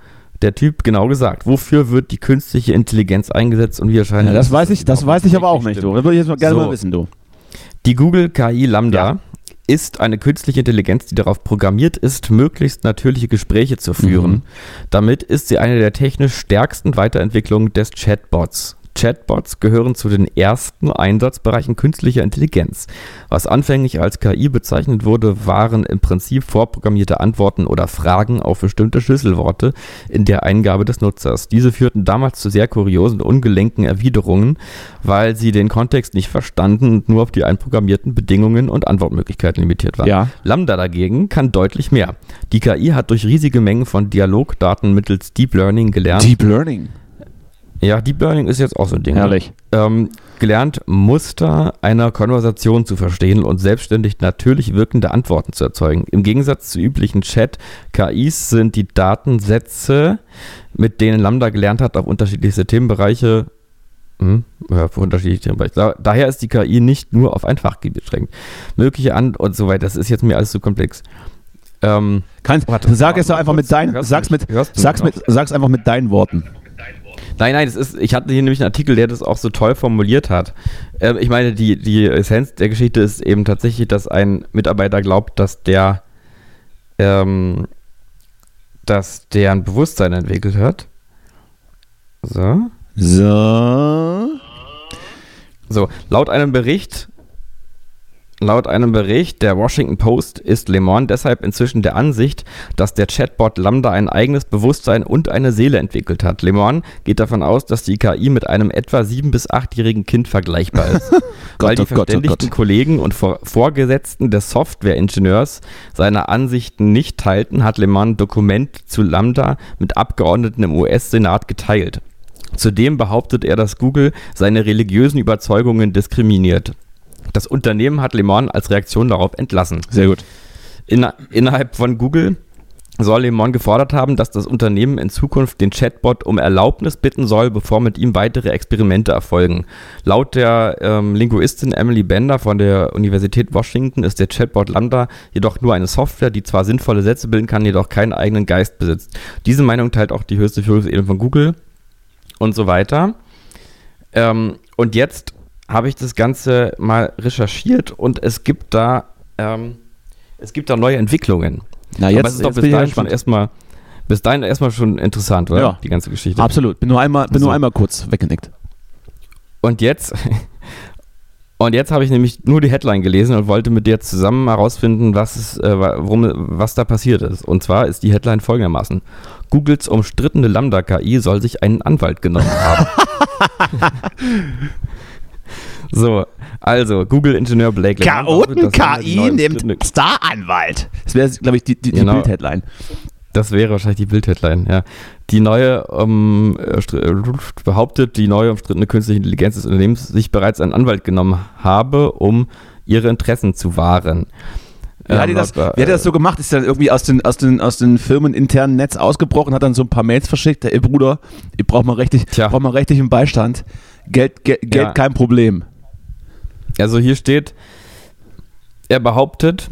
der Typ genau gesagt? Wofür wird die künstliche Intelligenz eingesetzt und wie erscheint Ja, das weiß ich, das weiß ich aber auch nicht. Du. Das würde ich jetzt mal gerne So. mal wissen, du. Die Google KI Lambda Ja. ist eine künstliche Intelligenz, die darauf programmiert ist, möglichst natürliche Gespräche zu führen. Mhm. Damit ist sie eine der technisch stärksten Weiterentwicklungen des Chatbots. Chatbots gehören zu den ersten Einsatzbereichen künstlicher Intelligenz. Was anfänglich als KI bezeichnet wurde, waren im Prinzip vorprogrammierte Antworten oder Fragen auf bestimmte Schlüsselworte in der Eingabe des Nutzers. Diese führten damals zu sehr kuriosen, ungelenken Erwiderungen, weil sie den Kontext nicht verstanden und nur auf die einprogrammierten Bedingungen und Antwortmöglichkeiten limitiert waren. Ja. Lambda dagegen kann deutlich mehr. Die KI hat durch riesige Mengen von Dialogdaten mittels Deep Learning gelernt. Deep Learning. Ja, Deep Learning ist jetzt auch so ein Ding. ne? Herrlich. Ähm, gelernt, Muster einer Konversation zu verstehen und selbstständig natürlich wirkende Antworten zu erzeugen. Im Gegensatz zu üblichen Chat-KIs sind die Datensätze, mit denen Lambda gelernt hat, auf unterschiedlichste Themenbereiche hm, ja, unterschiedliche Themenbereiche. Da, daher ist die KI nicht nur auf ein Fachgebiet beschränkt. Mögliche An und so weiter. Das ist jetzt mir alles zu komplex. Ähm, Kannst, Warte, sag es doch einfach mit deinen, sag's mit, sag's mit, sag's einfach mit deinen Worten. Nein, nein, das ist, ich hatte hier nämlich einen Artikel, der das auch so toll formuliert hat. Ähm, ich meine, die, die Essenz der Geschichte ist eben tatsächlich, dass ein Mitarbeiter glaubt, dass der, ähm, dass der ein Bewusstsein entwickelt hat. So. So. So, laut einem Bericht, laut einem Bericht der Washington Post ist Le Monde deshalb inzwischen der Ansicht, dass der Chatbot Lambda ein eigenes Bewusstsein und eine Seele entwickelt hat. Le Monde geht davon aus, dass die KI mit einem etwa sieben- bis achtjährigen Kind vergleichbar ist. Weil die oh oh verständigten. Kollegen und Vor Vorgesetzten des Softwareingenieurs seine Ansichten nicht teilten, hat Le Monde Dokument zu Lambda mit Abgeordneten im US-Senat geteilt. Zudem behauptet er, dass Google seine religiösen Überzeugungen diskriminiert. Das Unternehmen hat Le Monde als Reaktion darauf entlassen. Sehr gut. Inner innerhalb von Google soll Le Monde gefordert haben, dass das Unternehmen in Zukunft den Chatbot um Erlaubnis bitten soll, bevor mit ihm weitere Experimente erfolgen. Laut der ähm, Linguistin Emily Bender von der Universität Washington ist der Chatbot Lambda jedoch nur eine Software, die zwar sinnvolle Sätze bilden kann, jedoch keinen eigenen Geist besitzt. Diese Meinung teilt auch die höchste Führungsebene von Google und so weiter. Ähm, und jetzt habe ich das Ganze mal recherchiert und es gibt da, ähm, es gibt da neue Entwicklungen. Na, Aber jetzt, es ist doch bis dahin schon erstmal, bis dahin erstmal schon interessant, oder? Ja. Die ganze Geschichte. Absolut. Bin nur einmal, bin So. nur einmal kurz weggenickt. Und jetzt, und jetzt habe ich nämlich nur die Headline gelesen und wollte mit dir zusammen herausfinden, was es, äh, worum, was da passiert ist. Und zwar ist die Headline folgendermaßen: Googles umstrittene Lambda-KI soll sich einen Anwalt genommen haben. so, also Google-Ingenieur Blake die neu umstrittene- Staranwalt. Das wäre, glaube ich, die, die, die Genau. Bild-Headline. Das wäre wahrscheinlich die Bildheadline, ja. Die neue, ähm, äh, äh, behauptet, die neue umstrittene künstliche Intelligenz des Unternehmens sich bereits einen Anwalt genommen habe, um ihre Interessen zu wahren. Wie hat, Ähm, die das, wie hat er das so gemacht? Ist dann irgendwie aus den, aus den, aus den firmeninternen Netz ausgebrochen, hat dann so ein paar Mails verschickt. Ey Bruder, ich brauche mal rechtlich, Tja. brauch mal rechtlichen Beistand. Geld, Geld, Geld Ja. kein Problem. Also hier steht, er behauptet,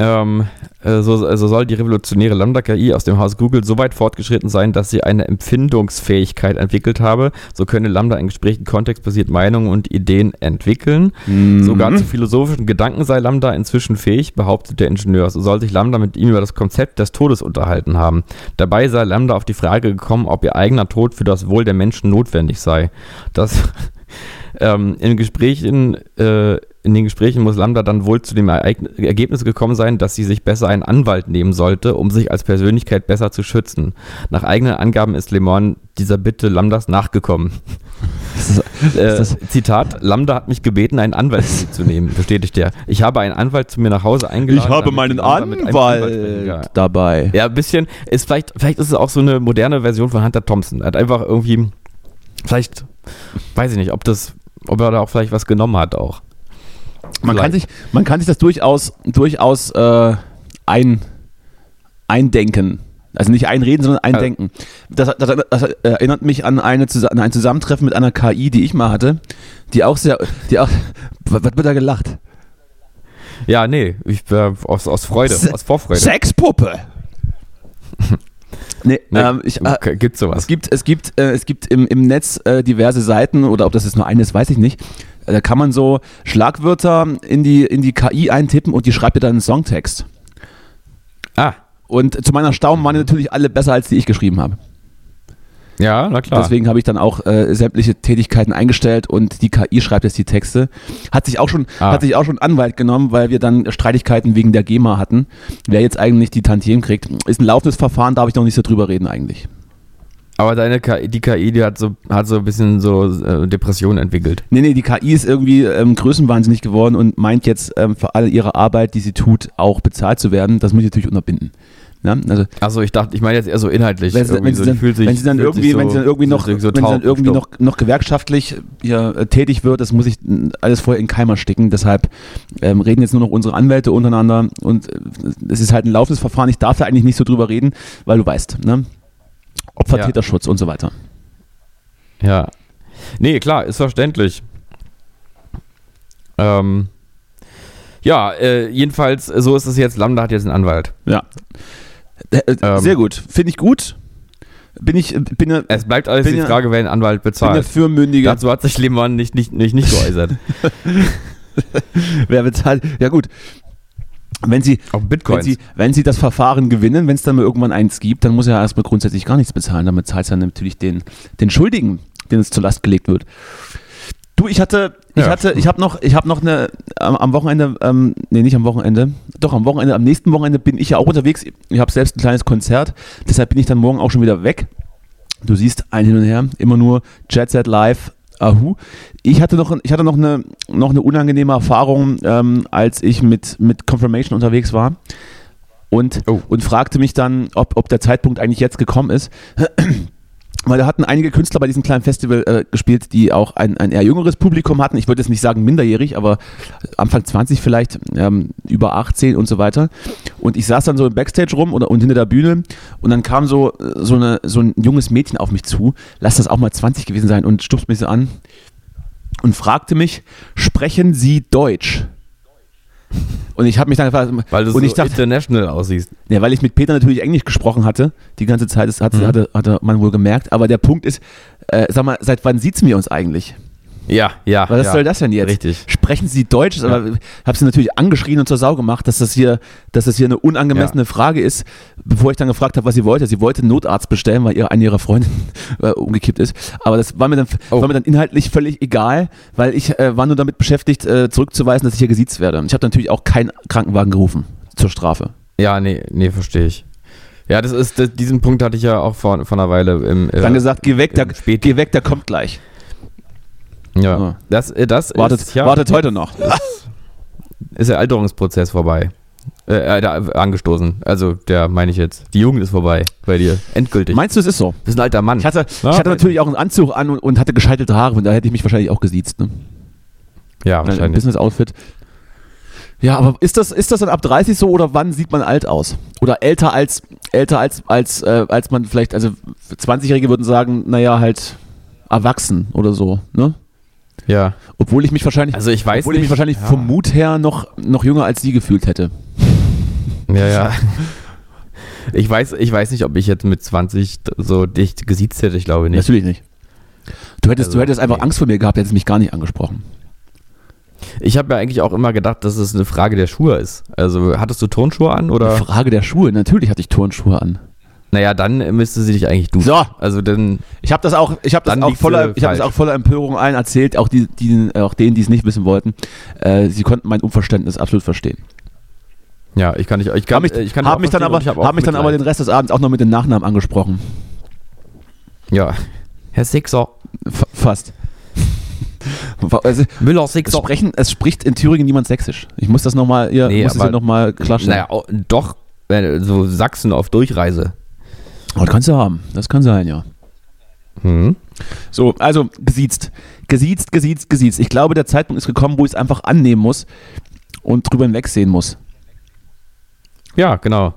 ähm, äh, so, also soll die revolutionäre Lambda-KI aus dem Haus Google so weit fortgeschritten sein, dass sie eine Empfindungsfähigkeit entwickelt habe. So könne Lambda in Gesprächen kontextbasiert Meinungen und Ideen entwickeln. Sogar zu philosophischen Gedanken sei Lambda inzwischen fähig, behauptet der Ingenieur. So soll sich Lambda mit ihm über das Konzept des Todes unterhalten haben. Dabei sei Lambda auf die Frage gekommen, ob ihr eigener Tod für das Wohl der Menschen notwendig sei. Das ähm, in Gesprächen, äh, in den Gesprächen muss Lambda dann wohl zu dem Ereign- Ergebnis gekommen sein, dass sie sich besser einen Anwalt nehmen sollte, um sich als Persönlichkeit besser zu schützen. Nach eigenen Angaben ist Le Monde dieser Bitte Lambdas nachgekommen. Äh, Zitat, Lambda hat mich gebeten, einen Anwalt zu nehmen, bestätigt er. Ich habe einen Anwalt zu mir nach Hause eingeladen. Ich habe meinen Anwalt. Anwalt dabei. Ja, ein bisschen. Ist vielleicht, vielleicht ist es auch so eine moderne Version von Hunter Thompson. Er hat einfach irgendwie, vielleicht, weiß ich nicht, ob das, ob er da auch vielleicht was genommen hat auch. Man kann, sich, man kann sich das durchaus, durchaus äh, ein, eindenken. Also nicht einreden, sondern eindenken. Das, das, das erinnert mich an, eine, an ein Zusammentreffen mit einer KI, die ich mal hatte, die auch sehr, die auch, was wird da gelacht? Ja, nee, ich äh, aus, aus Freude, Se- aus Vorfreude. Sexpuppe! nee, Nee, ähm, ich, äh, okay, gibt's sowas? es gibt, es gibt, äh, es gibt im, im Netz äh, diverse Seiten oder ob das jetzt nur eine ist, weiß ich nicht. Äh, Da kann man so Schlagwörter in die, in die KI eintippen und die schreibt dir dann einen Songtext. Ah, Und zu meiner Staunen waren die natürlich alle besser, als die ich geschrieben habe. Ja, na klar. Deswegen habe ich dann auch äh, sämtliche Tätigkeiten eingestellt und die KI schreibt jetzt die Texte. Hat sich auch schon, Ah. hat sich auch schon Anwalt genommen, weil wir dann Streitigkeiten wegen der GEMA hatten. Wer jetzt eigentlich die Tantiemen kriegt, ist ein laufendes Verfahren, darf ich noch nicht so drüber reden eigentlich. Aber deine KI, die KI, die hat so, hat so ein bisschen so äh, Depressionen entwickelt. Nee, nee, die KI ist irgendwie ähm, größenwahnsinnig geworden und meint jetzt ähm, für alle ihre Arbeit, die sie tut, auch bezahlt zu werden. Das muss ich natürlich unterbinden. Ja? Also Also ich dachte, ich meine jetzt eher so inhaltlich. wenn wenn, so, sie dann, sich- wenn sie dann irgendwie, sich wenn sie dann irgendwie noch, so wenn sie dann irgendwie noch, noch gewerkschaftlich hier, äh, tätig wird, das muss ich äh, alles vorher in Keimer sticken. Deshalb ähm, reden jetzt nur noch unsere Anwälte untereinander und äh, es ist halt ein laufendes Verfahren. Ich darf da eigentlich nicht so drüber reden, weil du weißt, ne? Opfertäterschutz und so weiter. Ja. Nee, klar, ist verständlich. Ähm, ja, äh, jedenfalls, äh, so ist es jetzt. Lambda hat jetzt einen Anwalt. Ja. Äh, äh, Ähm. Sehr gut. Finde ich gut. Bin ich, äh, bin ja, Es bleibt alles Bin die ja- Frage, wer einen Anwalt bin ja bezahlt. fürmündiger. Dazu hat sich Lehmann nicht, nicht, nicht, nicht geäußert. Wer bezahlt? Ja gut. Wenn sie, Auf wenn sie, wenn sie das Verfahren gewinnen, wenn es dann mal irgendwann eins gibt, dann muss er ja erstmal grundsätzlich gar nichts bezahlen. Damit zahlt es dann natürlich den, den Schuldigen, den es zur Last gelegt wird. Du, ich hatte, ich Ja. hatte, ich habe noch, ich habe noch eine, am, am Wochenende, ähm, nee, nicht am Wochenende, doch am Wochenende, am nächsten Wochenende bin ich ja auch unterwegs. Ich habe selbst ein kleines Konzert, deshalb bin ich dann morgen auch schon wieder weg. Du siehst ein hin und her, immer nur Jet Set Live, Ahu. Ich hatte noch, ich hatte noch eine, noch eine unangenehme Erfahrung, ähm, als ich mit, mit Confirmation unterwegs war und, Oh. und fragte mich dann, ob, ob der Zeitpunkt eigentlich jetzt gekommen ist. Weil da hatten einige Künstler bei diesem kleinen Festival äh, gespielt, die auch ein, ein eher jüngeres Publikum hatten. Ich würde jetzt nicht sagen minderjährig, aber Anfang 20 vielleicht, ähm, über 18 und so weiter. Und ich saß dann so im Backstage rum oder, und hinter der Bühne und dann kam so, äh, so, eine, so ein junges Mädchen auf mich zu, lass das auch mal 20 gewesen sein und stupst mich so an und fragte mich, sprechen Sie Deutsch? Und ich habe mich dann gefragt, weil du und so ich dachte, international aussiehst. ja, weil ich mit Peter natürlich Englisch gesprochen hatte, die ganze Zeit, das hat, Mhm. hatte, hatte man wohl gemerkt. Aber der Punkt ist, äh, sag mal, seit wann sieht's mir uns eigentlich? Ja, ja. Was ja. soll das denn jetzt? Richtig. Sprechen Sie Deutsch? Aber habe sie natürlich angeschrien und zur Sau gemacht, dass das hier, dass das hier eine unangemessene Frage ist, bevor ich dann gefragt habe, was sie wollte. Sie wollte einen Notarzt bestellen, weil eine ihrer Freundinnen äh, umgekippt ist. Aber das war mir dann, Oh. war mir dann inhaltlich völlig egal, weil ich äh, war nur damit beschäftigt, äh, zurückzuweisen, dass ich hier gesiezt werde. Und ich habe natürlich auch keinen Krankenwagen gerufen zur Strafe. Ja, nee, nee, verstehe ich. Ja, das ist, das, diesen Punkt hatte ich ja auch vor, vor einer Weile im. äh, Dann gesagt, geh weg, Spät- geh weg, der kommt gleich. Ja. Ah. Das, äh, das Wartet, ist, ja, wartet heute noch. ist der Alterungsprozess vorbei. Äh, äh, angestoßen. Also, der meine ich jetzt. Die Jugend ist vorbei bei dir. Endgültig. Meinst du, es ist so? du bist ein alter Mann. Ich hatte, Ja, ich hatte natürlich auch einen Anzug an und, und hatte gescheitelte Haare, und da hätte ich mich wahrscheinlich auch gesiezt. Ne? ja, Ein wahrscheinlich. Business-Outfit. Ja, aber ist das, ist das dann ab 30 so oder wann sieht man alt aus? Oder älter als, älter als, als, äh, als man vielleicht, also 20-Jährige würden sagen, naja, halt erwachsen oder so, ne? Ja. Obwohl ich mich wahrscheinlich, Also, ich weiß obwohl ich mich wahrscheinlich ja. vom Mut her noch, noch jünger als sie gefühlt hätte. Ja, ja. Ich weiß, ich weiß nicht, ob ich jetzt mit 20 so dicht gesiezt hätte. Ich glaube nicht. Natürlich nicht. Du hättest, Also, du hättest einfach nee. Angst vor mir gehabt, hättest mich gar nicht angesprochen. Ich habe ja eigentlich auch immer gedacht, dass es eine Frage der Schuhe ist. Also, hattest du Turnschuhe an oder? Frage der Schuhe, natürlich hatte ich Turnschuhe an. Naja, dann müsste sie dich eigentlich duschen. So, Also, dann. Ich habe das auch, ich habe das auch voller, ich habe das auch voller Empörung allen erzählt, auch die, die, auch denen, die es nicht wissen wollten. Äh, sie konnten mein Unverständnis absolut verstehen. Ja, ich kann nicht. Ich kann, Hab mich, äh, ich kann hab mich dann aber, ich hab mich dann aber den. Rest des Abends auch noch mit den Nachnamen angesprochen. Ja. Herr Sixer. F fast. Also, Müller es, Sixer. sprechen, es spricht in Thüringen niemand Sächsisch. Ich muss das nochmal, ihr Nee, muss das aber- nochmal klarstellen. Naja, au- doch. äh, So Sachsen auf Durchreise. Das kannst du haben. Das kann sein, ja. Hm. So, also gesiezt. Gesiezt, gesiezt, gesiezt. Ich glaube, der Zeitpunkt ist gekommen, wo ich es einfach annehmen muss und drüber hinwegsehen muss. Ja, genau.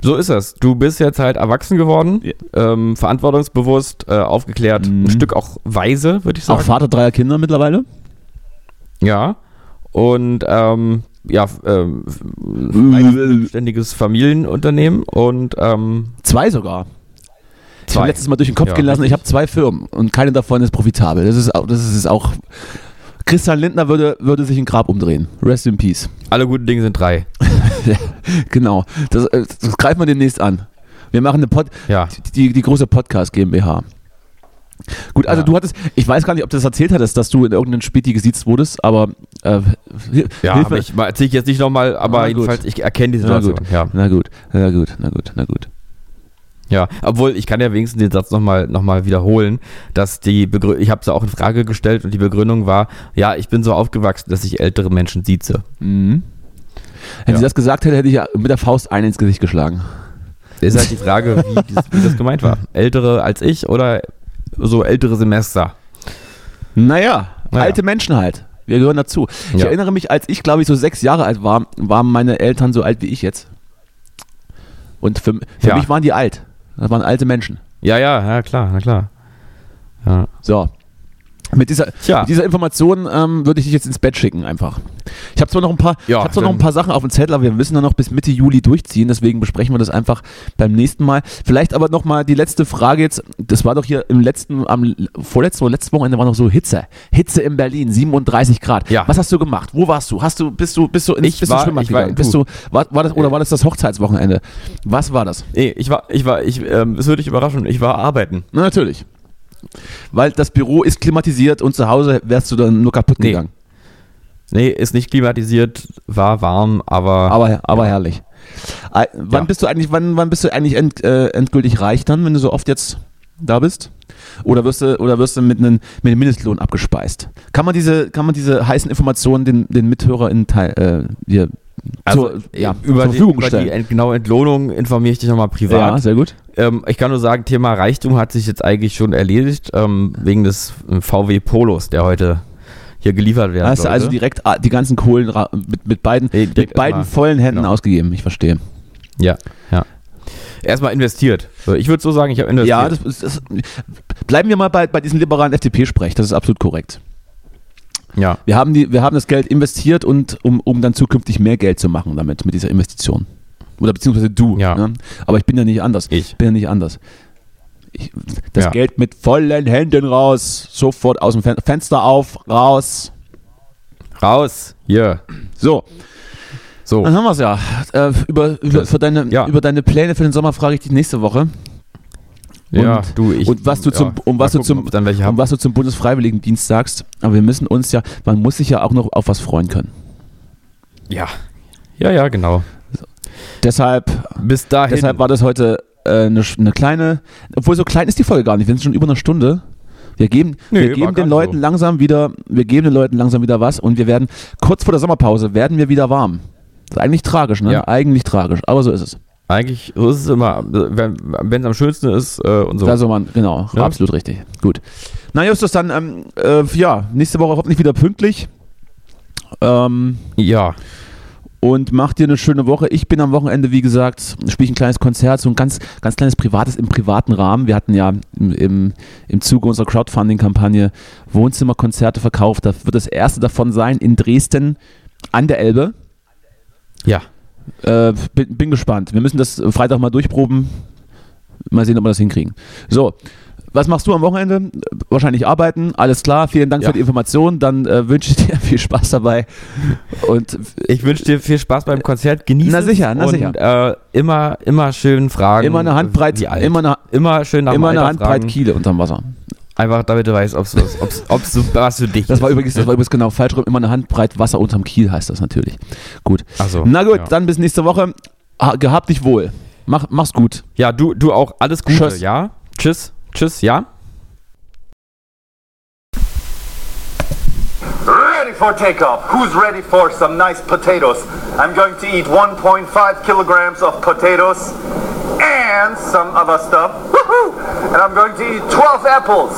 So ist es. Du bist jetzt halt erwachsen geworden, Ja. ähm, verantwortungsbewusst, äh, aufgeklärt, Mhm. ein Stück auch weise, würde ich Auch sagen. Vater dreier Kinder mittlerweile. Ja. Und ähm, ja, ähm, Äh, ständiges Familienunternehmen und ähm, Zwei sogar. Ich habe letztes Mal durch den Kopf Ja, gehen lassen, ich habe zwei Firmen und keine davon ist profitabel. Das ist, auch- das ist auch. Christian Lindner würde, würde sich ein Grab umdrehen. Rest in Peace. Alle guten Dinge sind drei. Genau. Das, äh, das greifen wir demnächst an. Wir machen eine Pod Ja. die, die große Podcast GmbH. Gut, also Ja. du hattest, ich weiß gar nicht, ob du das erzählt hattest, dass du in irgendeinem Späti gesiezt wurdest, aber äh, Ja, ich erzähle ich jetzt nicht nochmal, aber Na jedenfalls, ich erkenne die Na Situation. gut. Ja. Na gut, na gut, na gut, na gut. Ja, obwohl ich kann ja wenigstens den Satz nochmal noch mal wiederholen, dass die Begrü ich habe es auch in Frage gestellt und die Begründung war, ja, ich bin so aufgewachsen, dass ich ältere Menschen sieze. Mhm. Wenn Ja. sie das gesagt hätte, hätte ich ja mit der Faust einen ins Gesicht geschlagen. Ist halt die Frage, wie, dieses, wie das gemeint war. Ältere als ich oder so ältere Semester? Naja, Naja. alte Menschen halt. Wir gehören dazu. Ich Ja. erinnere mich, als ich, glaube ich, so sechs Jahre alt war, waren meine Eltern so alt wie ich jetzt. Und für, für Ja. mich waren die alt. Das waren alte Menschen. Ja, ja, ja, klar, na klar. Ja. So. Mit dieser, Tja. mit dieser Information ähm, würde ich dich jetzt ins Bett schicken, einfach. Ich habe zwar noch ein paar, Ja, ich hab zwar noch ein paar Sachen auf dem Zettel, aber wir müssen dann noch bis Mitte Juli durchziehen, deswegen besprechen wir das einfach beim nächsten Mal. Vielleicht aber noch mal die letzte Frage jetzt. Das war doch hier im letzten, am vorletzten oder letzten Wochenende war noch so Hitze. Hitze in Berlin, 37 Grad. Ja. Was hast du gemacht? Wo warst du? Hast du, bist du, bist du ins, Ich bist war- du ich war-? Bist du, war, war das, oder war das das Hochzeitswochenende? Was war das? Nee, ich war, ich war, ich, ähm, es würde dich überraschen, ich war arbeiten. Na, natürlich. Weil das Büro ist klimatisiert und zu Hause wärst du dann nur kaputt Nee. gegangen. Nee, ist nicht klimatisiert, war warm, aber, Aber, aber herrlich. Äh, Wann Ja. bist du eigentlich, wann, wann bist du eigentlich end, äh, endgültig reich dann, wenn du so oft jetzt da bist? Oder wirst du, oder wirst du mit einem mit dem Mindestlohn abgespeist? Kann man diese, kann man diese heißen Informationen den, den MithörerInnen teil, äh, hier also, zur, ja, über, zur die, Verfügung über die ent, genaue Entlohnung informiere ich dich nochmal ja, privat. sehr gut. Ähm, ich kann nur sagen, Thema Reichtum hat sich jetzt eigentlich schon erledigt, ähm, wegen des äh, VW Polos, der heute hier geliefert werden Hast du also direkt ah, die ganzen Kohlen mit, mit beiden, Nee, mit beiden vollen Händen genau. ausgegeben. Ich verstehe. Ja, ja. Erstmal investiert. Ich würde so sagen, ich habe investiert. Ja, das, das, bleiben wir mal bei, bei diesem liberalen FDP-Sprech. Das ist absolut korrekt. Ja. Wir haben, die, wir haben das Geld investiert und um, um dann zukünftig mehr Geld zu machen damit, mit dieser Investition. Oder beziehungsweise du. Ja. Ne? Aber ich bin ja nicht anders. Ich. bin ja nicht anders. Ich, das Ja. Geld mit vollen Händen raus, sofort aus dem Fen Fenster auf, raus. Raus. Hier. So, So. dann haben wir es ja. Äh, über, über, für deine, Ja. über deine Pläne für den Sommer frage ich dich nächste Woche. Ja, und- du, ich. und was du zum- um was du zum- haben. was du zum Bundesfreiwilligendienst sagst. Aber wir müssen uns ja, man muss sich ja auch noch auf was freuen können. Ja. Ja, ja, genau. Deshalb Bis dahin. Deshalb war das heute äh, eine, eine kleine, obwohl so klein ist die Folge gar nicht, wir sind schon über eine Stunde. Wir geben, Nee, wir geben den Leuten so. langsam wieder, wir geben den Leuten langsam wieder was und wir werden, kurz vor der Sommerpause werden wir wieder warm. Das ist eigentlich tragisch, ne? Ja. Eigentlich tragisch, aber so ist es. Eigentlich, so ist es immer, wenn es am schönsten ist äh, und so. Also man, genau, Ja. absolut richtig. Gut. Na Justus, dann, ähm, äh, ja, nächste Woche hoffentlich wieder pünktlich. Ähm, ja. und mach dir eine schöne Woche. Ich bin am Wochenende, wie gesagt, spiele ich ein kleines Konzert, so ein ganz, ganz kleines privates im privaten Rahmen. Wir hatten ja im, im, im Zuge unserer Crowdfunding-Kampagne Wohnzimmerkonzerte verkauft. Das wird das erste davon sein in Dresden an der Elbe. Ja. Äh, bin, bin gespannt. Wir müssen das Freitag mal durchproben. Mal sehen, ob wir das hinkriegen. So, was machst du am Wochenende? Wahrscheinlich arbeiten. Alles klar. Vielen Dank Ja. für die Information. Dann äh, wünsche ich dir viel Spaß dabei. Und Ich wünsche dir viel Spaß beim Konzert. Genießen. Na sicher, na und, sicher. Äh, immer, immer schön fragen. immer eine Handbreit, immer eine, immer schön nach immer eine Handbreit fragen. Kiele unterm Wasser. Einfach damit du weißt, ob es ob's, ob's so was für dich Das war ist. übrigens, das war übrigens genau falsch rum. Immer eine Handbreit Wasser unterm Kiel heißt das natürlich. Gut. So, Na gut, ja. dann bis nächste Woche. Ha- Gehabt dich wohl. Mach, mach's gut. Ja, du, du auch alles Gute, Tschüss. ja? Tschüss. Tschüss, ja? Ready for takeoff. Who's ready for some nice potatoes? I'm going to eat 1.5 kilograms of potatoes and some other stuff. And I'm going to eat 12 apples.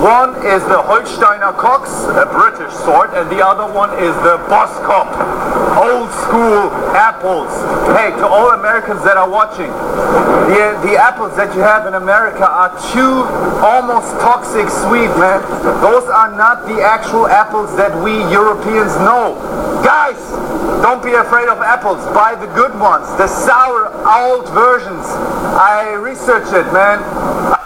One is the Holsteiner Cox, a British sort, and the other one is the Boskop, old school apples. Hey, to all Americans that are watching, the, the apples that you have in America are too almost toxic sweet, man. Those are not the actual apples that we Europeans know. Guys, don't be afraid of apples. Buy the good ones, the sour, old versions. I researched it, man.